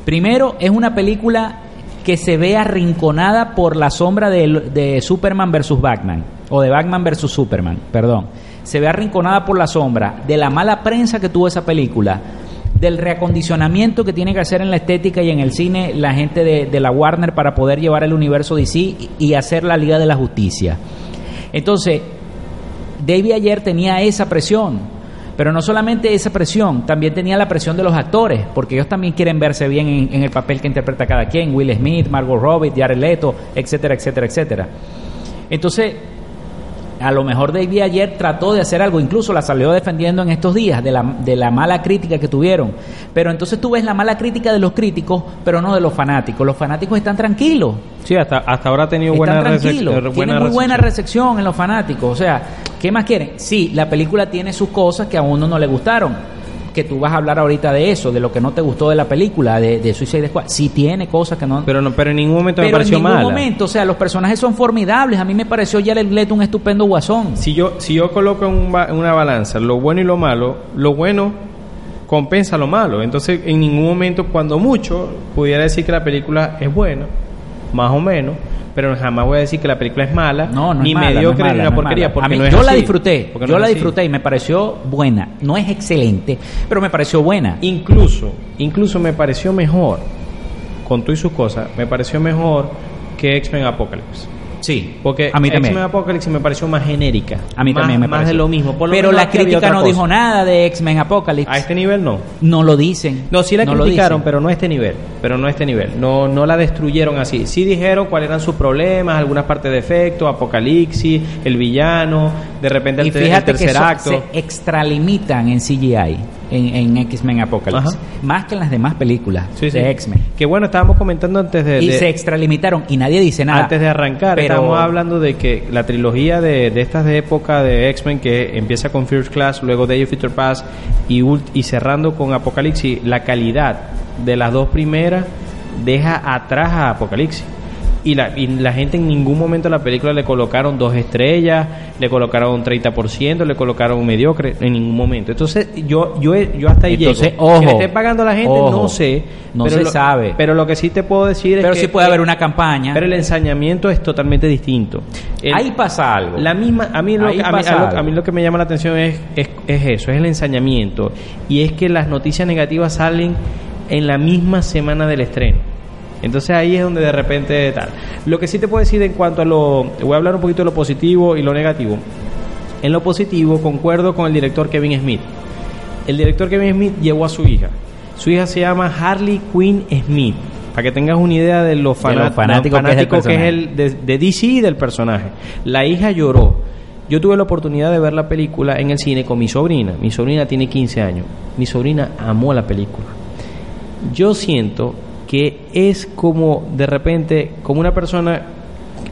S4: Primero, es una película que se ve arrinconada por la sombra de, de Superman versus Batman, o de Batman versus Superman, perdón. Se ve arrinconada por la sombra de la mala prensa que tuvo esa película, del reacondicionamiento que tiene que hacer en la estética y en el cine la gente de, de la Warner para poder llevar el universo DC y, y hacer la Liga de la Justicia. Entonces, David ayer tenía esa presión, pero no solamente esa presión, también tenía la presión de los actores, porque ellos también quieren verse bien en, el papel que interpreta cada quien, Will Smith, Margot Robbie, Jared Leto, etcétera, etcétera, etcétera. Entonces, a lo mejor David ayer trató de hacer algo, incluso la salió defendiendo en estos días de la, de la mala crítica que tuvieron. Pero entonces tú ves la mala crítica de los críticos, pero no de los fanáticos. Los fanáticos están tranquilos.
S5: Sí, hasta, hasta ahora ha tenido
S4: Están
S5: buena
S4: tranquilos,
S5: recepción.
S4: tiene muy buena recepción en los fanáticos. O sea, ¿qué más quieren? Sí, la película tiene sus cosas que a uno no le gustaron. Que tú vas a hablar ahorita de eso, de lo que no te gustó de la película, de, de Suicide Squad. Sí tiene cosas que no...
S5: Pero, no, pero en ningún momento me
S4: pero en
S5: pareció
S4: ningún
S5: mala.
S4: momento, o sea, los personajes son formidables. A mí me pareció Jared Leto un estupendo guasón.
S5: Si yo, si yo coloco en un ba- en una balanza lo bueno y lo malo, lo bueno compensa lo malo. Entonces, en ningún momento, cuando mucho, pudiera decir que la película es buena, más o menos, pero jamás voy a decir que la película es mala,
S4: No, no
S5: ni mediocre,
S4: no
S5: ni una porquería,
S4: mala.
S5: porque
S4: A mí-
S5: no es
S4: yo la disfruté,
S5: Porque
S4: yo la
S5: así.
S4: disfruté y me pareció buena. No es excelente, pero me pareció buena.
S5: Incluso, incluso me pareció mejor, con tú y sus cosas, me pareció mejor que X-Men Apocalypse.
S4: Sí,
S5: Porque
S4: a mí también.
S5: X-Men Apocalypse me pareció más genérica.
S4: A mí
S5: más,
S4: también me
S5: Más
S4: pareció.
S5: de lo mismo. Por lo
S4: Pero
S5: menos
S4: la crítica no
S5: cosa.
S4: dijo nada de X-Men Apocalypse.
S5: A este nivel no.
S4: No lo dicen.
S5: No, sí la
S4: No
S5: criticaron, pero no a este nivel. Pero no a este nivel. No, no la destruyeron así. Sí dijeron cuáles eran sus problemas, algunas partes de efecto, Apocalipsis, el villano, de repente el,
S4: Y
S5: el
S4: fíjate que
S5: tercer
S4: so-
S5: acto.
S4: se extralimitan en CGI, en, en X-Men Apocalypse,
S5: Ajá.
S4: más que en las demás películas
S5: Sí, sí.
S4: de X-Men.
S5: Que bueno, estábamos comentando antes de,
S4: Y
S5: de-
S4: se extralimitaron y nadie dice nada.
S5: antes de arrancar,
S4: Pero-
S5: estábamos hablando de que la trilogía de, de estas de época de X-Men que empieza con First Class, luego Day of Future Past y, ult- y cerrando con Apocalipsis, la calidad de las dos primeras deja atrás a Apocalipsis. Y la, y la gente en ningún momento a la película le colocaron dos estrellas, le colocaron un 30%, le colocaron un mediocre, en ningún momento. Entonces, yo yo, yo hasta ahí
S4: Entonces,
S5: llego.
S4: ojo,
S5: que le esté pagando a la gente,
S4: ojo,
S5: no sé.
S4: no
S5: pero
S4: se
S5: lo-
S4: sabe.
S5: Pero lo que sí te puedo decir
S4: Pero
S5: es que...
S4: sí puede haber una campaña.
S5: Pero el ensañamiento es totalmente distinto. El-
S4: Ahí pasa algo.
S5: la misma, a mí, lo, que- a, mí,
S4: pasa
S5: a lo- a mí lo que me llama la atención es, es, es eso, es el ensañamiento. Y es que las noticias negativas salen en la misma semana del estreno. Entonces ahí es donde de repente tal. Lo que sí te puedo decir en cuanto a lo... Voy a hablar un poquito de lo positivo y lo negativo. En lo positivo concuerdo con el director Kevin Smith. El director Kevin Smith llevó a su hija. Su hija se llama Harley Quinn Smith. Para que tengas una idea de lo, fanat-
S4: fanático que es
S5: fanático que es el de, de DC y del personaje. La hija lloró. Yo tuve la oportunidad de ver la película en el cine con mi sobrina. Mi sobrina tiene 15 años. Mi sobrina amó la película. Yo siento que es como de repente, como una persona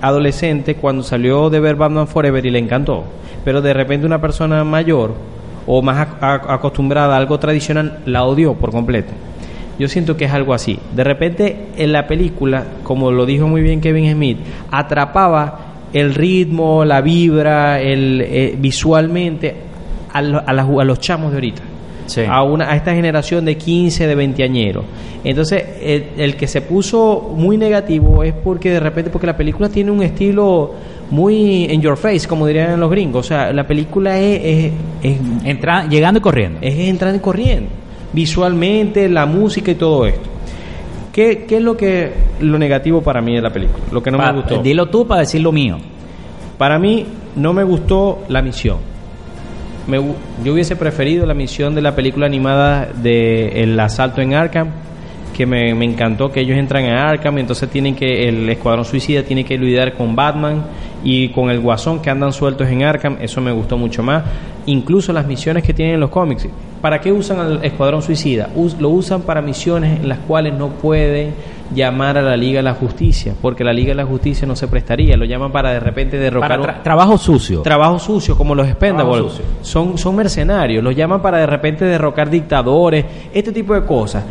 S5: adolescente cuando salió de ver Batman Forever y le encantó, pero de repente una persona mayor o más acostumbrada a algo tradicional la odió por completo. Yo siento que es algo así. De repente en la película, como lo dijo muy bien Kevin Smith, atrapaba el ritmo, la vibra, el eh, visualmente a, a a los chamos de ahorita
S4: Sí.
S5: a, una, a esta generación de 15, de 20 añeros. Entonces, el, el que se puso muy negativo es porque de repente, porque la película tiene un estilo muy in your face, como dirían los gringos. O sea, la película es, es, es,
S4: Entra, llegando y corriendo.
S5: es entrar en corriente. Visualmente, la música y todo esto. ¿Qué, ¿Qué es lo que lo negativo para mí de la película? Lo que no
S4: Pa-
S5: me gustó.
S4: Dilo tú para decir lo mío.
S5: Para mí no me gustó la misión. Me yo hubiese preferido la misión de la película animada de El asalto en Arkham, que me, me encantó que ellos entran a Arkham, entonces tienen que el escuadrón suicida tiene que lidiar con Batman y con el Guasón que andan sueltos en Arkham, eso me gustó mucho más. Incluso las misiones que tienen en los cómics. ¿Para qué usan al escuadrón suicida? Us- lo usan para misiones en las cuales no pueden llamar a la Liga de la Justicia, porque la Liga de la Justicia no se prestaría, lo llaman para de repente derrocar
S4: Para
S5: un-
S4: tra- trabajo sucio.
S5: trabajo sucio como los
S4: sucio.
S5: son son mercenarios los llaman para de repente derrocar dictadores este tipo de cosas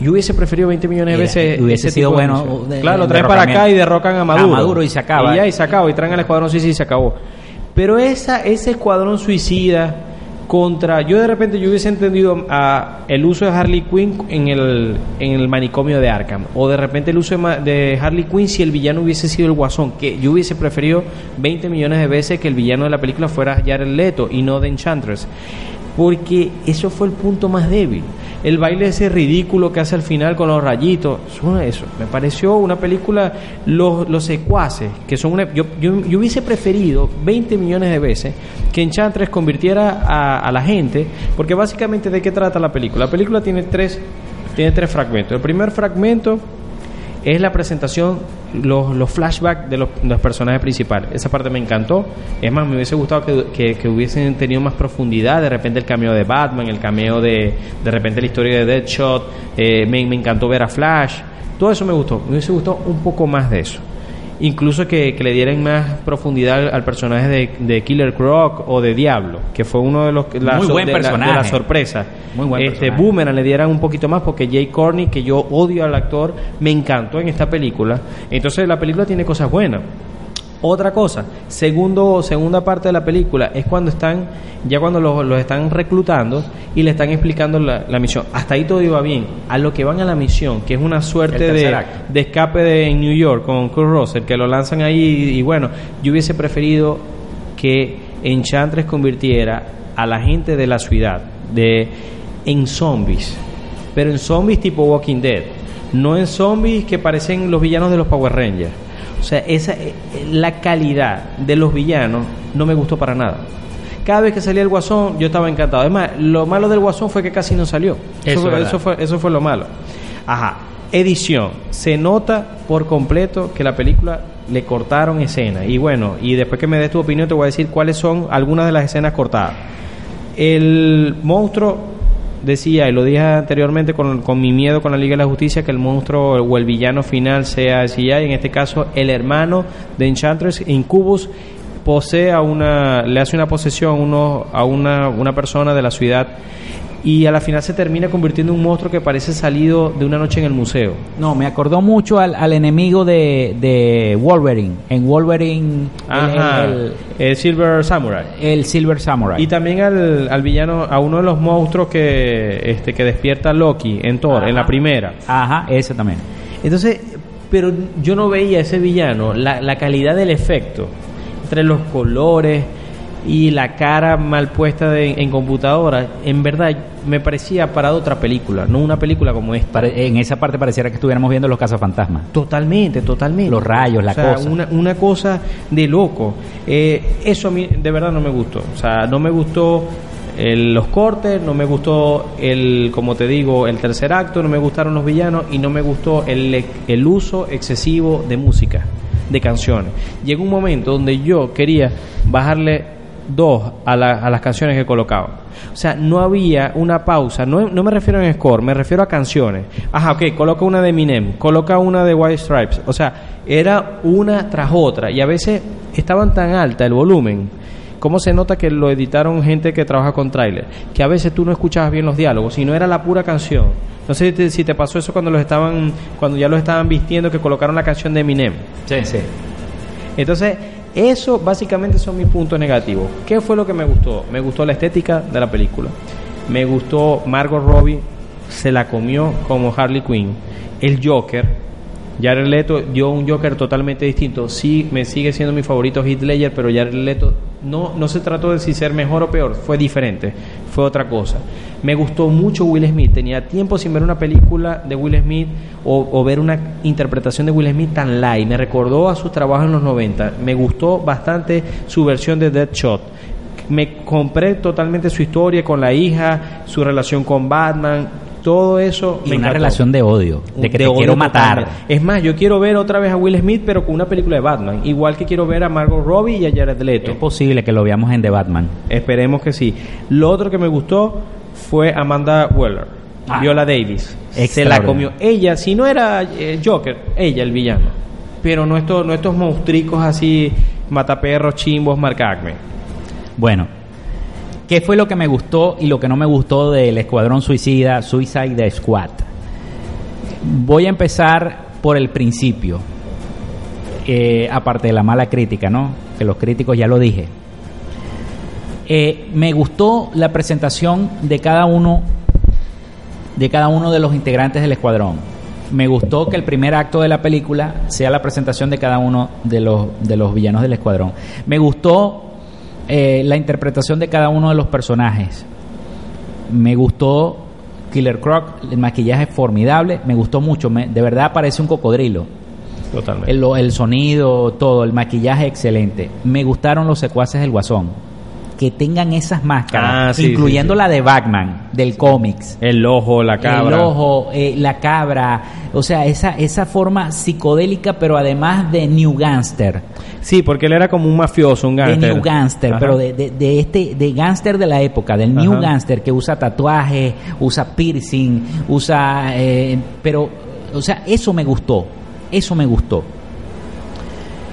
S5: Yo hubiese preferido 20 millones de
S4: Y
S5: veces.
S4: hubiese
S5: ese
S4: sido bueno de-
S5: claro, lo traen para acá y derrocan a
S4: A
S5: Maduro.
S4: Maduro y se acaba.
S5: Y ya, y se acaba. Y traen al escuadrón suicida y se acabó. Pero esa, ese escuadrón suicida contra. Yo de repente yo hubiese entendido a el uso de Harley Quinn en el, en el manicomio de Arkham. O de repente el uso de, de Harley Quinn si el villano hubiese sido el Guasón. Que yo hubiese preferido 20 millones de veces que el villano de la película fuera Jared Leto y no The Enchantress. Porque eso fue el punto más débil. El baile ese ridículo que hace al final con los rayitos. Eso, me pareció una película. Los, los secuaces, que son una. Yo, yo, yo hubiese preferido 20 millones de veces que Enchantress convirtiera a, a la gente. Porque básicamente, ¿de qué trata la película? La película tiene tres, tiene tres fragmentos. El primer fragmento es la presentación, los, los flashbacks de los, personajes principales. Esa parte me encantó. Es más, me hubiese gustado que, que- que hubiesen tenido más profundidad. De repente el cameo de Batman, el cameo de de repente la historia de Deadshot. Eh, me, me encantó ver a Flash. Todo eso me gustó. Me hubiese gustado un poco más de eso. Incluso que, que le dieran más profundidad al, al personaje de, de Killer Croc o de Diablo, que fue uno de los la
S4: Muy buen
S5: de la- de
S4: personaje.
S5: la sorpresa.
S4: Muy buen
S5: este,
S4: personaje.
S5: Boomerang le dieran un poquito más porque Jay Corney, que yo odio al actor, me encantó en esta película. Entonces la película tiene cosas buenas. Otra cosa, segundo, segunda parte de la película es cuando están, ya cuando los, los están reclutando y le están explicando la, la misión. Hasta ahí todo iba bien. A lo que van a la misión, que es una suerte de, de escape de en New York con Kurt Russell, que lo lanzan ahí y, y bueno, yo hubiese preferido que Enchantress convirtiera a la gente de la ciudad de en zombies, pero en zombies tipo Walking Dead, no en zombies que parecen los villanos de los Power Rangers. O sea, esa eh, la calidad de los villanos no me gustó para nada. Cada vez que salía el Guasón, yo estaba encantado. Además, lo malo del Guasón fue que casi no salió.
S4: Eso
S5: fue, eso fue lo malo. Ajá. Edición. Se nota por completo que la película le cortaron escenas. Y bueno, y después que me des tu opinión, te voy a decir cuáles son algunas de las escenas cortadas. El monstruo decía, y lo dije anteriormente con, con mi miedo con la Liga de la Justicia, que el monstruo o el villano final sea CGI, en este caso el hermano de Enchantress, Incubus, posee a una, le hace una posesión a uno, a una, una persona de la ciudad y a la final se termina convirtiendo en un monstruo que parece salido de una noche en el museo.
S4: No, me acordó mucho al, al enemigo de, de Wolverine. En Wolverine, el-
S5: Ajá,
S4: el,
S5: el Silver Samurai.
S4: el Silver Samurai.
S5: Y también al, al villano, a uno de los monstruos que, este, que despierta Loki en Thor, en la primera.
S4: Ajá, ese también.
S5: Entonces, pero yo no veía ese villano, la, la calidad del efecto, entre los colores y la cara mal puesta de- en computadora, en verdad me parecía para otra película, no una película como esta.
S4: En esa parte pareciera que estuviéramos viendo los cazafantasmas.
S5: Totalmente, totalmente.
S4: Los rayos, la
S5: O sea,
S4: cosa.
S5: Una, una cosa de loco. Eh, eso a mí de verdad no me gustó. O sea, no me gustó el- los cortes, no me gustó el, como te digo, el tercer acto, no me gustaron los villanos y no me gustó el, el uso excesivo de música, de canciones. Llegó un momento donde yo quería bajarle dos a, la- a las canciones que colocaba. O sea, no había una pausa. No, no me refiero a score, me refiero a canciones. Ajá, ok, coloca una de Eminem, coloca una de White Stripes. O sea, era una tras otra. Y a veces estaban tan alta el volumen. ¿Cómo se nota que lo editaron gente que trabaja con tráiler? Que a veces tú no escuchabas bien los diálogos, sino era la pura canción. No sé si te, si te pasó eso cuando los estaban, cuando ya los estaban vistiendo, que colocaron la canción de Eminem.
S4: Sí, sí.
S5: Entonces, eso básicamente son mis puntos negativos. ¿Qué fue lo que me gustó? Me gustó la estética de la película. Me gustó Margot Robbie, se la comió como Harley Quinn. El Joker, Jared Leto dio un Joker totalmente distinto. Sí, me sigue siendo mi favorito Heath Ledger, pero Jared Leto no, no se trató de si ser mejor o peor, fue diferente, fue otra cosa. Me gustó mucho Will Smith, tenía tiempo sin ver una película de Will Smith o, ver una interpretación de Will Smith tan light. Me recordó a sus trabajos en los 90. Me gustó bastante su versión de Deadshot. Me compré totalmente su historia con la hija, su relación con Batman, todo eso. Me
S4: una
S5: encantó.
S4: relación de odio, de que te quiero matar.
S5: totalmente. Es más, yo quiero ver otra vez a Will Smith, pero con una película de Batman. Igual que quiero ver a Margot Robbie y a Jared Leto.
S4: Es posible que lo veamos en The Batman.
S5: Esperemos que sí. Lo otro que me gustó fue Amanda Weller,
S4: Ah.
S5: Viola Davis. Se la comió. Ella, si no era eh, Joker, ella el villano. Pero no estos, no estos monstruicos así, mataperros, chimbos, marca Acme.
S4: Bueno, ¿qué fue lo que me gustó y lo que no me gustó del Escuadrón Suicida, Suicide Squad? Voy a empezar por el principio. Eh, aparte de la mala crítica, ¿no? Que los críticos ya lo dije. Eh, me gustó la presentación de cada uno de cada uno de los integrantes del escuadrón. Me gustó que el primer acto de la película sea la presentación de cada uno de los, de los villanos del escuadrón. Me gustó eh, la interpretación de cada uno de los personajes. Me gustó Killer Croc, el maquillaje formidable, me gustó mucho, me- de verdad parece un cocodrilo.
S5: Totalmente.
S4: El, el sonido, todo, el maquillaje excelente. Me gustaron los secuaces del Guasón. Que tengan esas máscaras,
S5: Ah, sí,
S4: incluyendo
S5: sí, sí.
S4: la de Batman, del cómics.
S5: El ojo, la cabra.
S4: El ojo, eh, la cabra, o sea, esa, esa forma psicodélica, pero además de New Gangster.
S5: Sí, porque él era como un mafioso, un
S4: De
S5: gánster.
S4: New Gangster,
S5: Ajá.
S4: pero de, de, de este, de gangster de la época, del New
S5: Ajá.
S4: Gangster que usa tatuaje, usa piercing, usa, eh, pero, o sea, eso me gustó, eso me gustó.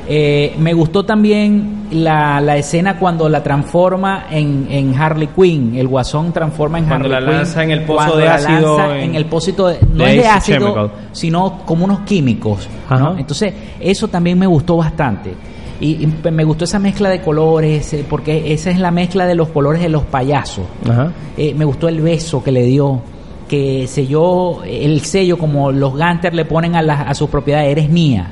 S4: Eh, me gustó también la, la escena cuando la transforma en, en Harley Quinn. El guasón transforma en
S5: Cuando
S4: Harley
S5: la
S4: Quinn.
S5: lanza en el pozo
S4: Cuando
S5: de
S4: la
S5: ácido
S4: lanza
S5: en-
S4: en el de, no
S5: de
S4: es de ácido,
S5: Chemical.
S4: sino como unos químicos. Entonces, eso también me gustó bastante. Y, y me gustó esa mezcla de colores, eh, porque esa es la mezcla de los colores de los payasos.
S5: Ajá.
S4: Eh, me gustó el beso que le dio, que selló el sello como los Gunter le ponen a, a sus propiedades, eres mía.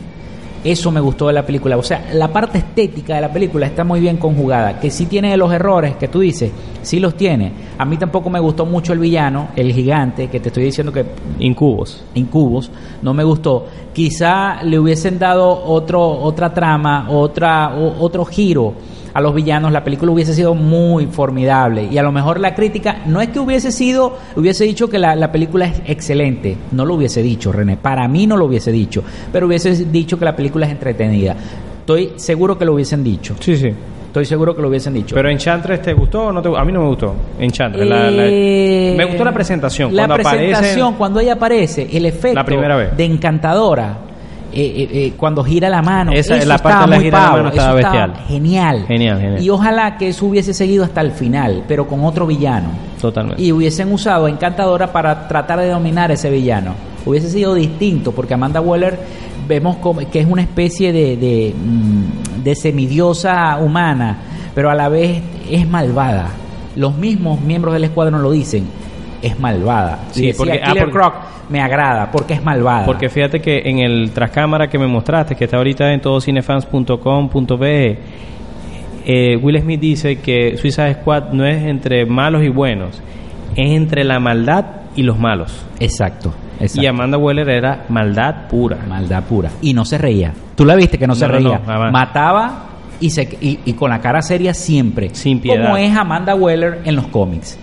S4: Eso me gustó de la película. O sea, la parte estética de la película está muy bien conjugada. Que sí tiene los errores que tú dices, sí los tiene. A mí tampoco me gustó mucho el villano, el gigante, que te estoy diciendo que
S5: Incubos.
S4: Incubos, no me gustó. Quizá le hubiesen dado otro, otra trama, otra, o- otro giro a los villanos, la película hubiese sido muy formidable. Y a lo mejor la crítica, no es que hubiese sido, hubiese dicho que la, la película es excelente, no lo hubiese dicho, René, para mí no lo hubiese dicho, pero hubiese dicho que la película es entretenida. Estoy seguro que lo hubiesen dicho,
S5: Sí, sí.
S4: estoy seguro que lo hubiesen dicho.
S5: Pero Enchantress te gustó o no te gustó? A mí no me gustó. Enchantress. la- la-
S4: Eh,
S5: me gustó la presentación.
S4: La
S5: cuando
S4: presentación,
S5: aparece.
S4: cuando ella aparece, el efecto
S5: La primera vez.
S4: de encantadora, eh, eh, eh, cuando gira la mano,
S5: Esa-
S4: eso
S5: la parte
S4: estaba
S5: de la
S4: muy
S5: gira de la mano
S4: eso
S5: estaba
S4: estaba
S5: bestial.
S4: Genial.
S5: Genial, genial.
S4: Y ojalá que eso hubiese seguido hasta el final, pero con otro villano.
S5: Totalmente.
S4: Y hubiesen usado a Encantadora para tratar de dominar ese villano. Hubiese sido distinto, porque Amanda Waller vemos como, que es una especie de, de, mm, de semidiosa humana, pero a la vez es malvada. Los mismos miembros del escuadrón lo dicen. Es malvada.
S5: Sí,
S4: y decía,
S5: porque- ah,
S4: Killer Croc me agrada porque es malvada.
S5: Porque fíjate que en el trascámara que me mostraste, que está ahorita en todocinefans.com.be, eh, Will Smith dice que Suicide Squad no es entre malos y buenos, es entre la maldad y los malos.
S4: Exacto. exacto.
S5: Y Amanda Weller era maldad pura.
S4: Maldad pura. Y no se reía. Tú la viste que no, se
S5: No,
S4: reía.
S5: no.
S4: Mataba y, se, y, y con la cara seria siempre.
S5: Sin piedad.
S4: Como es Amanda Weller en los cómics.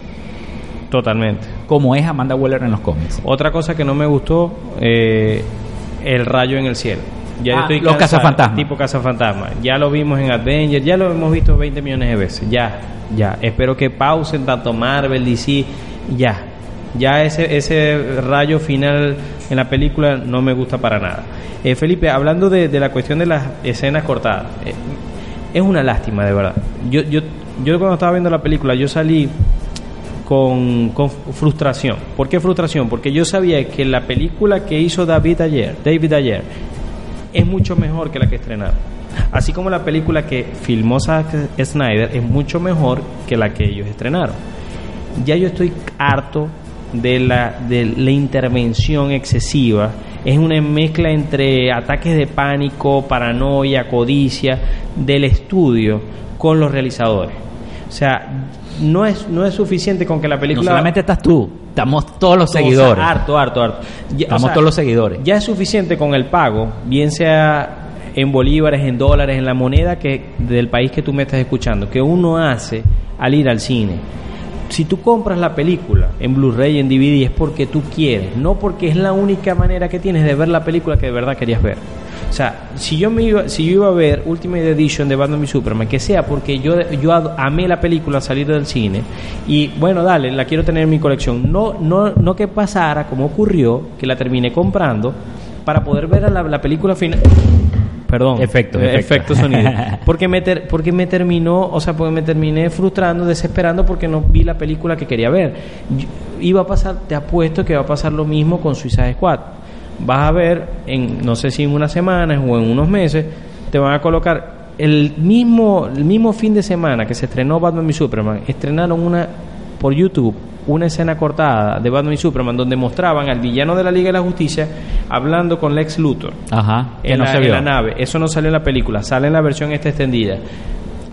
S5: Totalmente.
S4: Como es Amanda Weller en los cómics.
S5: Otra cosa que no me gustó, eh, el rayo en el cielo. Ya
S4: Ah,
S5: estoy
S4: los cazafantasmas.
S5: Tipo cazafantasma. Ya lo vimos en Avengers, ya lo hemos visto 20 millones de veces. Ya, ya. Espero que pausen tanto Marvel, DC. Ya. Ya ese, ese rayo final en la película no me gusta para nada. Eh, Felipe, hablando de, de la cuestión de las escenas cortadas, eh, es una lástima, de verdad. Yo, yo, yo cuando estaba viendo la película, yo salí con, frustración. ¿Por qué frustración? Porque yo sabía que la película que hizo David ayer, David ayer, es mucho mejor que la que estrenaron. Así como la película que filmó Zack Snyder es mucho mejor que la que ellos estrenaron. Ya yo estoy harto de la, de la intervención excesiva. Es una mezcla entre ataques de pánico, paranoia, codicia del estudio con los realizadores. O sea, no es, no es suficiente con que la
S4: No
S5: película...
S4: solamente estás tú, estamos todos los
S5: O sea,
S4: seguidores.
S5: harto, harto, harto. Ya-
S4: Estamos todos los seguidores.
S5: Ya es suficiente con el pago, bien sea en bolívares, en dólares, en la moneda que del país que tú me estás escuchando, que uno hace al ir al cine. Si tú compras la película en Blu-ray, en DVD, es porque tú quieres, no porque es la única manera que tienes de ver la película que de verdad querías ver. O sea, si yo me iba, si yo iba a ver Ultimate Edition de Batman y Superman, que sea porque yo, yo amé la película al salir del cine y bueno, dale, la quiero tener en mi colección. No, no, no que pasara como ocurrió, que la terminé comprando para poder ver la, la película final. Perdón.
S4: Efecto,
S5: Eh,
S4: efecto.
S5: efecto sonido. [laughs] Porque me, ter- porque me terminó, o sea, porque me terminé frustrando, desesperando porque no vi la película que quería ver. Yo- iba a pasar, te apuesto que va a pasar lo mismo con Suicide Squad. Vas a ver en no sé si en unas semanas o en unos meses te van a colocar el mismo el mismo fin de semana que se estrenó Batman y Superman estrenaron una por YouTube una escena cortada de Batman y Superman donde mostraban al villano de la Liga de la Justicia hablando con Lex Luthor
S4: Ajá, que
S5: en,
S4: no
S5: la,
S4: se
S5: en
S4: vio.
S5: la nave. Eso no sale en la película, sale en la versión esta extendida.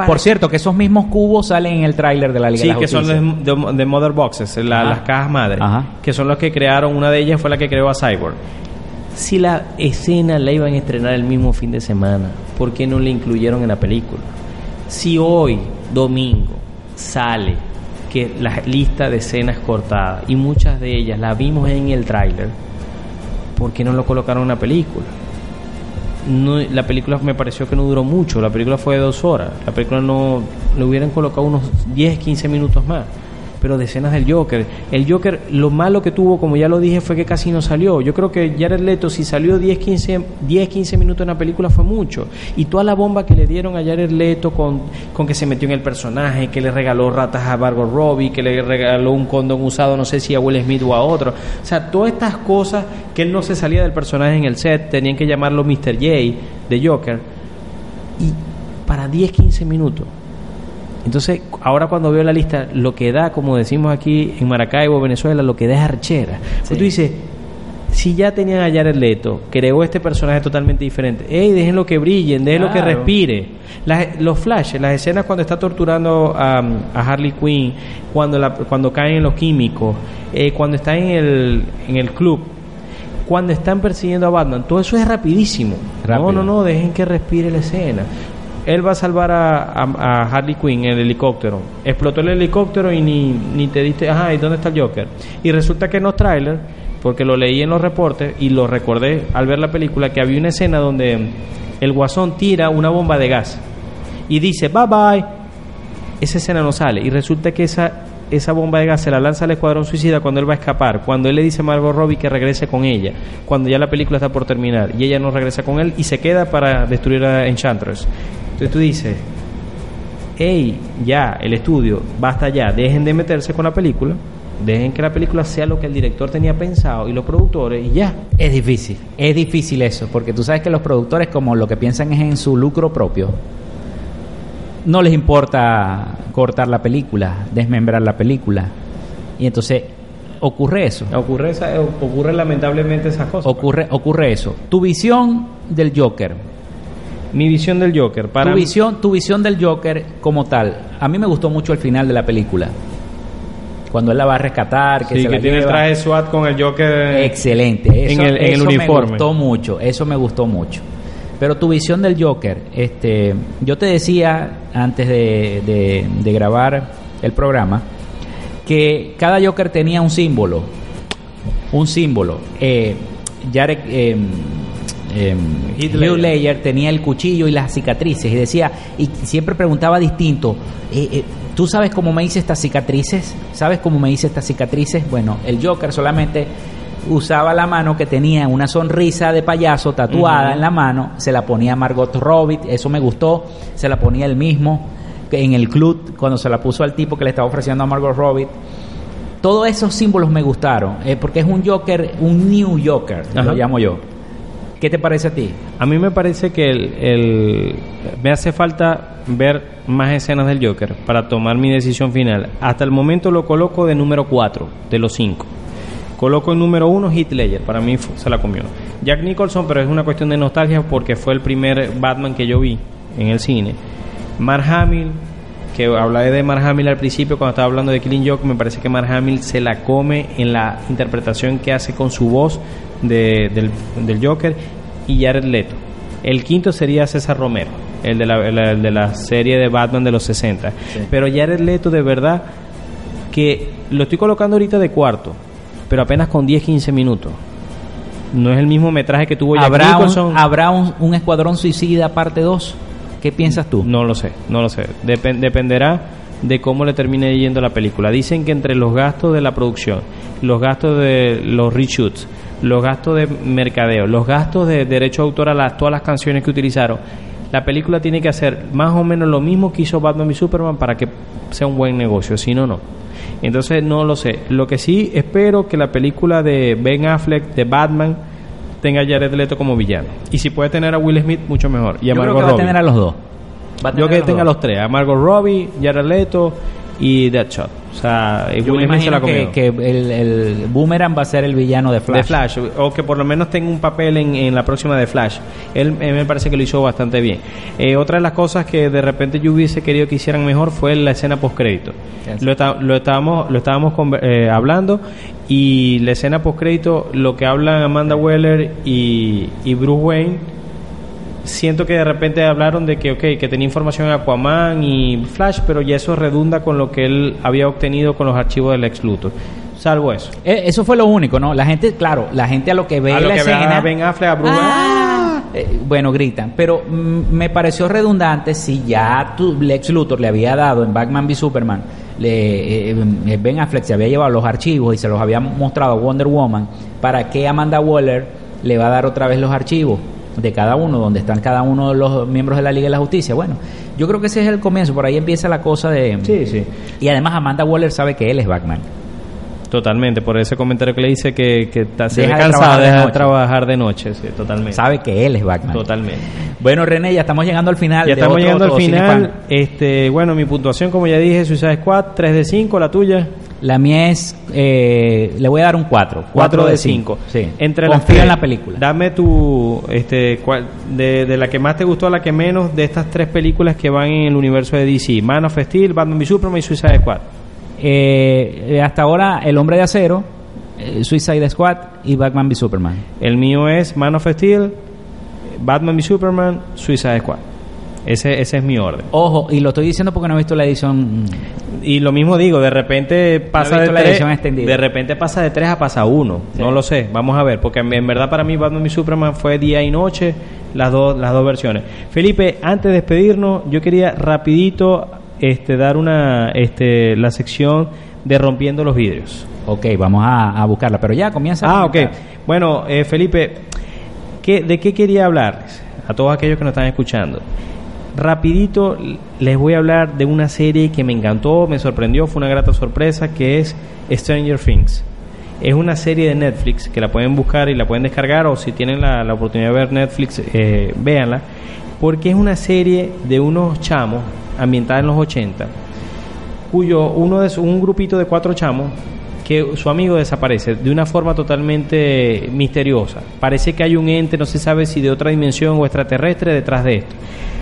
S4: Por cierto, que esos mismos cubos salen en el tráiler de la Liga
S5: Sí,
S4: de la
S5: que son
S4: Justicia.
S5: de, de- de Mother Boxes, la- las cajas madre,
S4: Ajá.
S5: que son los que crearon, una de ellas fue la que creó a Cyborg. Si la escena la iban a estrenar el mismo fin de semana, ¿por qué no la incluyeron en la película? Si hoy, domingo, sale que la lista de escenas cortadas, y muchas de ellas las vimos en el tráiler, ¿por qué no lo colocaron en la película? no, la película me pareció que no duró mucho, la película fue de dos horas, la película no le hubieran colocado unos 10, 15 minutos más, pero de escenas del Joker. El Joker, lo malo que tuvo, como ya lo dije, fue que casi no salió. Yo creo que Jared Leto, si salió 10, 15, 10, 15 minutos en la película, fue mucho. Y toda la bomba que le dieron a Jared Leto con, con que se metió en el personaje, que le regaló ratas a Margot Robbie, que le regaló un condón usado, no sé si a Will Smith o a otro. O sea, todas estas cosas que él no se salía del personaje en el set, tenían que llamarlo Mr. J de Joker. Y para 10, 15 minutos. Entonces, ahora cuando veo la lista, lo que da, como decimos aquí en Maracaibo, Venezuela, lo que da es archera. Porque tú dices, si ya tenían a Jared Leto, creó este personaje totalmente diferente, ey, déjenlo que brillen, déjenlo que
S4: Claro.
S5: respire. Las- los flashes, las escenas cuando está torturando a, a Harley Quinn, cuando, la, cuando caen en los químicos, eh, cuando está en el, en el club, cuando están persiguiendo a Batman, todo eso es rapidísimo.
S4: Rápido.
S5: No, no, no, dejen que respire la escena. Él va a salvar a, Harley Quinn en el helicóptero. Explotó el helicóptero y ni, ni te diste, ajá, ¿y dónde está el Joker? Y resulta que en los trailers, porque lo leí en los reportes y lo recordé al ver la película, que había una escena donde el guasón tira una bomba de gas y dice, bye bye. Esa escena no sale y resulta que esa, esa bomba de gas se la lanza al escuadrón suicida cuando él va a escapar, cuando él le dice a Margot Robbie que regrese con ella, cuando ya la película está por terminar y ella no regresa con él y se queda para destruir a Enchantress. Entonces tú dices, hey, ya, el estudio, basta ya, dejen de meterse con la película, dejen que la película sea lo que el director tenía pensado y los productores y ya.
S4: Es difícil, es difícil eso, porque tú sabes que los productores como lo que piensan es en su lucro propio, no les importa cortar la película, desmembrar la película. Y entonces ocurre eso.
S5: Ocurre, esa- ocurre lamentablemente esas cosas.
S4: Ocurre, ocurre eso. Tu visión del Joker.
S5: Mi visión del Joker, para
S4: tu
S5: mí-
S4: visión, tu visión del Joker como tal. A mí me gustó mucho el final de la película. Cuando él la va a rescatar, que
S5: Sí,
S4: se
S5: que
S4: la
S5: tiene el traje SWAT con el Joker.
S4: Excelente. Eso,
S5: en el- en el uniforme.
S4: me gustó mucho. Eso me gustó mucho. Pero tu visión del Joker, este, yo te decía antes de, de- de grabar el programa que cada Joker tenía un símbolo, un símbolo. Eh, Jared, eh, eh.
S5: Ledger
S4: tenía el cuchillo y las cicatrices y decía y siempre preguntaba distinto. eh, eh, ¿Tú sabes cómo me hice estas cicatrices? ¿Sabes cómo me hice estas cicatrices? Bueno, el Joker solamente usaba la mano que tenía una sonrisa de payaso tatuada en la mano, se la ponía Margot Robbie, eso me gustó, se la ponía él mismo en el club cuando se la puso al tipo que le estaba ofreciendo a Margot Robbie. Todos esos símbolos me gustaron, eh, porque es un Joker, un New Joker,
S5: Ajá.
S4: lo llamo yo. ¿Qué te parece a ti?
S5: A mí me parece que el, el- me hace falta ver más escenas del Joker para tomar mi decisión final. Hasta el momento lo coloco de número 4 de los 5. Coloco en número 1 Heath Ledger, para mí se la comió. Jack Nicholson, pero es una cuestión de nostalgia porque fue el primer Batman que yo vi en el cine. Mark Hamill, que hablé de Mark Hamill al principio cuando estaba hablando de Killing Joke, me parece que Mark Hamill se la come en la interpretación que hace con su voz de- del, del Joker y Jared Leto. El quinto sería César Romero, el de la, el- el de la serie de Batman de los 60. Pero Jared Leto de verdad que lo estoy colocando ahorita de cuarto, pero apenas con 10-15 minutos. No es el mismo metraje que tuvo Jack
S4: ¿Habrá,
S5: Nicholson.
S4: un, ¿Habrá un, un Escuadrón Suicida parte 2? ¿Qué piensas tú?
S5: No lo sé, no lo sé. Depen- dependerá de cómo le termine yendo la película. Dicen que entre los gastos de la producción, los gastos de los reshoots, los gastos de mercadeo, los gastos de derecho de autor a las, todas las canciones que utilizaron, la película tiene que hacer más o menos lo mismo que hizo Batman y Superman para que sea un buen negocio, si no, no. Entonces no lo sé. Lo que sí espero que la película de Ben Affleck de Batman tenga a Jared Leto como villano. Y si puede tener a Will Smith, mucho mejor. Y a
S4: Yo creo
S5: Margot
S4: que va a
S5: Robbie.
S4: tener a los dos. Va a
S5: Yo que
S4: a los
S5: tenga
S4: dos.
S5: los tres, a Margot Robbie, Jared Leto y Deadshot. O sea, y
S4: Yo me
S5: Will Smith se la
S4: imagino que,
S5: comió.
S4: que el, el Boomerang va a ser el villano de Flash.
S5: De Flash, o que por lo menos tenga un papel en, en la próxima de Flash. Él eh, me parece que lo hizo bastante bien. Eh, otra de las cosas que de repente yo hubiese querido que hicieran mejor fue la escena postcrédito.
S4: Yes.
S5: Lo, lo estábamos, lo estábamos conver- eh, hablando y la escena postcrédito, lo que hablan Amanda Weller y, y Bruce Wayne, siento que de repente hablaron de que, ok, que tenía información de Aquaman y Flash, pero ya eso redunda con lo que él había obtenido con los archivos del ex Luthor. Salvo eso.
S4: Eh, Eso fue lo único, ¿no? La gente, claro, la gente a lo que ve
S5: A lo
S4: la
S5: que ve a
S4: escena...
S5: Ben Affleck, a Bruce
S4: ¡Ah! Eh, bueno, gritan. Pero mm, me pareció redundante si ya tu Lex Luthor le había dado en Batman v Superman, le, eh, eh, Ben Affleck se había llevado los archivos y se los había mostrado a Wonder Woman, ¿para qué Amanda Waller le va a dar otra vez los archivos? de cada uno, donde están cada uno de los miembros de la Liga de la Justicia. Bueno, yo creo que ese es el comienzo, por ahí empieza la cosa de...
S5: Sí, sí.
S4: Y además Amanda Waller sabe que él es Batman.
S5: Totalmente, por ese comentario que le hice que, que ta- se
S4: Deja de de
S5: trabajar de noche, sí, totalmente.
S4: Sabe que él es Batman.
S5: Totalmente.
S4: Bueno, René, ya estamos llegando al final.
S5: Ya estamos
S4: otro
S5: llegando al final. Este, bueno, mi puntuación, como ya dije, Suicide Squad, 3 de 5, la tuya.
S4: La mía es, eh, le voy a dar un 4.
S5: 4 de 5.
S4: Sí.
S5: Entre las
S4: Confío en la película.
S5: Dame tu, este, cuál- de, de la que más te gustó a la que menos de estas tres películas que van en el universo de DC. Man of Steel, Batman v Superman y Suicide Squad.
S4: Eh, hasta ahora, El Hombre de Acero, eh, Suicide Squad y Batman v Superman.
S5: El mío es Man of Steel, Batman v Superman, Suicide Squad. Ese, ese es mi orden.
S4: Ojo, y lo estoy diciendo porque no he visto la edición.
S5: Y lo mismo digo, de repente pasa de
S4: la
S5: tres,
S4: edición extendida.
S5: de repente pasa de 3 a pasa 1.
S4: Sí.
S5: No lo sé, vamos a ver, porque en, en verdad para mí Batman y Superman fue día y noche las dos las dos versiones. Felipe, antes de despedirnos, yo quería rapidito este dar una este la sección de rompiendo los vidrios.
S4: Ok, vamos a, a buscarla, pero ya comienza. a
S5: Ah, ok. Bueno, eh, Felipe, ¿qué, ¿de qué quería hablarles? A todos aquellos que nos están escuchando. Rapidito les voy a hablar de una serie que me encantó, me sorprendió, fue una grata sorpresa, que es Stranger Things. Es una serie de Netflix que la pueden buscar y la pueden descargar o si tienen la, la oportunidad de ver Netflix, eh, véanla, porque es una serie de unos chamos ambientada en los 80 cuyo uno de un grupito de cuatro chamos que su amigo desaparece de una forma totalmente misteriosa. Parece que hay un ente, no se sabe si de otra dimensión o extraterrestre detrás de esto.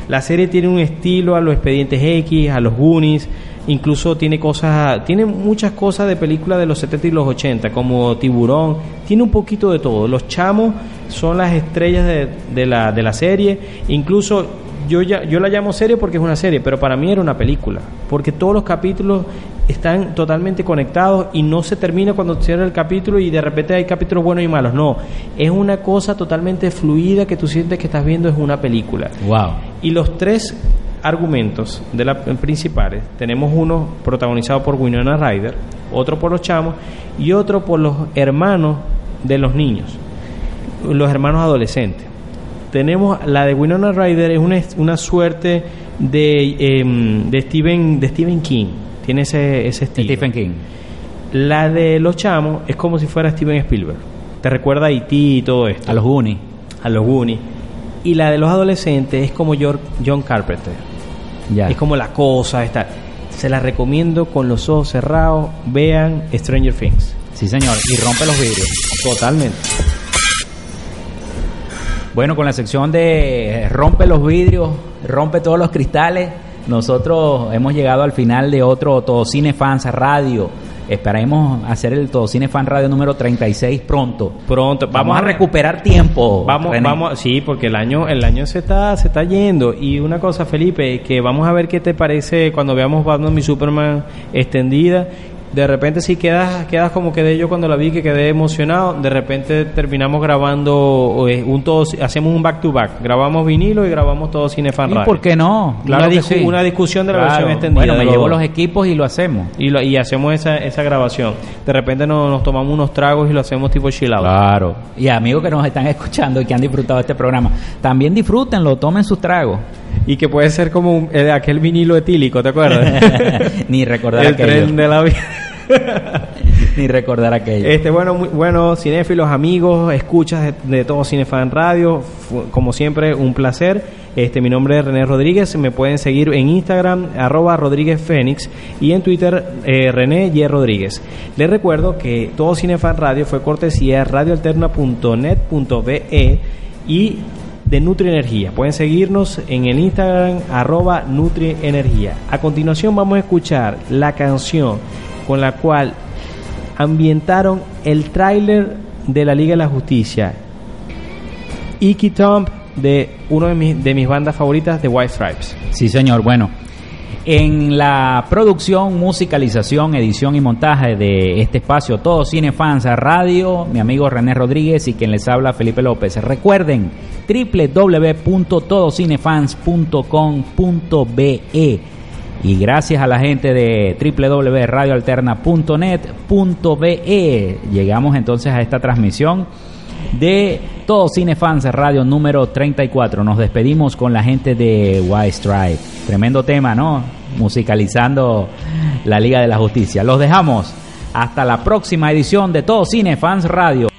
S5: La serie tiene un estilo a los expedientes X, a los Goonies, incluso tiene cosas, tiene muchas cosas de películas de los 70 y los 80, como Tiburón, tiene un poquito de todo. Los chamos son las estrellas de, de la, de la serie, incluso yo, ya, yo la llamo serie porque es una serie, pero para mí era una película, porque todos los capítulos están totalmente conectados y no se termina cuando cierra el capítulo y de repente hay capítulos buenos y malos, no, es una cosa totalmente fluida que tú sientes que estás viendo es una película.
S4: Wow.
S5: Y los tres argumentos de la, principales, tenemos uno protagonizado por Winona Ryder, otro por los chamos y otro por los hermanos de los niños, los hermanos adolescentes. Tenemos la de Winona Ryder, es una, una suerte de, em, de, Stephen, de Stephen King, tiene ese, ese estilo.
S4: Stephen King.
S5: La de los chamos es como si fuera Steven Spielberg, te recuerda a E.T. y todo esto
S4: A los Goonies.
S5: a los Goonies. Y la de los adolescentes es como John Carpenter.
S4: Ya.
S5: Es como la cosa, está. Se la recomiendo con los ojos cerrados. Vean Stranger Things.
S4: Sí, señor. Y rompe los vidrios.
S5: Totalmente.
S4: Bueno, con la sección de rompe los vidrios, rompe todos los cristales, nosotros hemos llegado al final de otro Todo Cine Fans Radio. Esperemos hacer el Todo Cine Fan Radio número 36 pronto.
S5: Pronto.
S4: Vamos, a recuperar tiempo.
S5: Vamos,
S4: René.
S5: vamos, sí, porque el año, el año se está, se está yendo. Y una cosa, Felipe, que vamos a ver qué te parece cuando veamos Batman y Superman extendida. De repente si quedas, quedas como quedé yo cuando la vi, que quedé emocionado. De repente terminamos grabando eh, un todo, hacemos un back to back. Grabamos vinilo y grabamos todo Cinefan
S4: ¿Y
S5: Radio.
S4: por qué no?
S5: Una
S4: Claro que
S5: discu-
S4: sí.
S5: una discusión de la
S4: Claro.
S5: versión extendida
S4: Bueno, me llevo los equipos y lo hacemos.
S5: Y, lo- y hacemos esa, esa grabación. De repente nos, nos tomamos unos tragos y lo hacemos tipo chill out.
S4: Claro. Y amigos que nos están escuchando y que han disfrutado este programa, también disfrútenlo, tomen sus tragos.
S5: Y que puede ser como un- eh, aquel vinilo etílico, ¿te acuerdas? [laughs]
S4: Ni recordar
S5: el
S4: aquello.
S5: tren de la vida. [laughs]
S4: Ni recordar aquello.
S5: Este, bueno, muy, bueno, cinéfilos, amigos, escuchas de, de todo Cinefan Radio, como siempre, un placer. Este, mi nombre es René Rodríguez, me pueden seguir en Instagram, arroba Rodríguez Fénix, y en Twitter, eh, René Y. Rodríguez. Les recuerdo que todo Cinefan Radio fue cortesía radioalterna.net.be y de Nutrienergía. Pueden seguirnos en el Instagram arroba. A continuación vamos a escuchar la canción con la cual ambientaron el tráiler de la Liga de la Justicia. Icky Tomp de uno de mis, de mis bandas favoritas, The White Stripes.
S4: Sí, señor. Bueno, en la producción, musicalización, edición y montaje de este espacio, todo Cinefans Radio, mi amigo René Rodríguez y quien les habla Felipe López. Recuerden www.todocinefans.com.be y gracias a la gente de www.radioalterna.net.be llegamos entonces a esta transmisión de Todo Cinefans Radio número 34. Nos despedimos con la gente de White Stripe. Tremendo tema, ¿no? Musicalizando la Liga de la Justicia. Los dejamos hasta la próxima edición de Todo Cinefans Radio.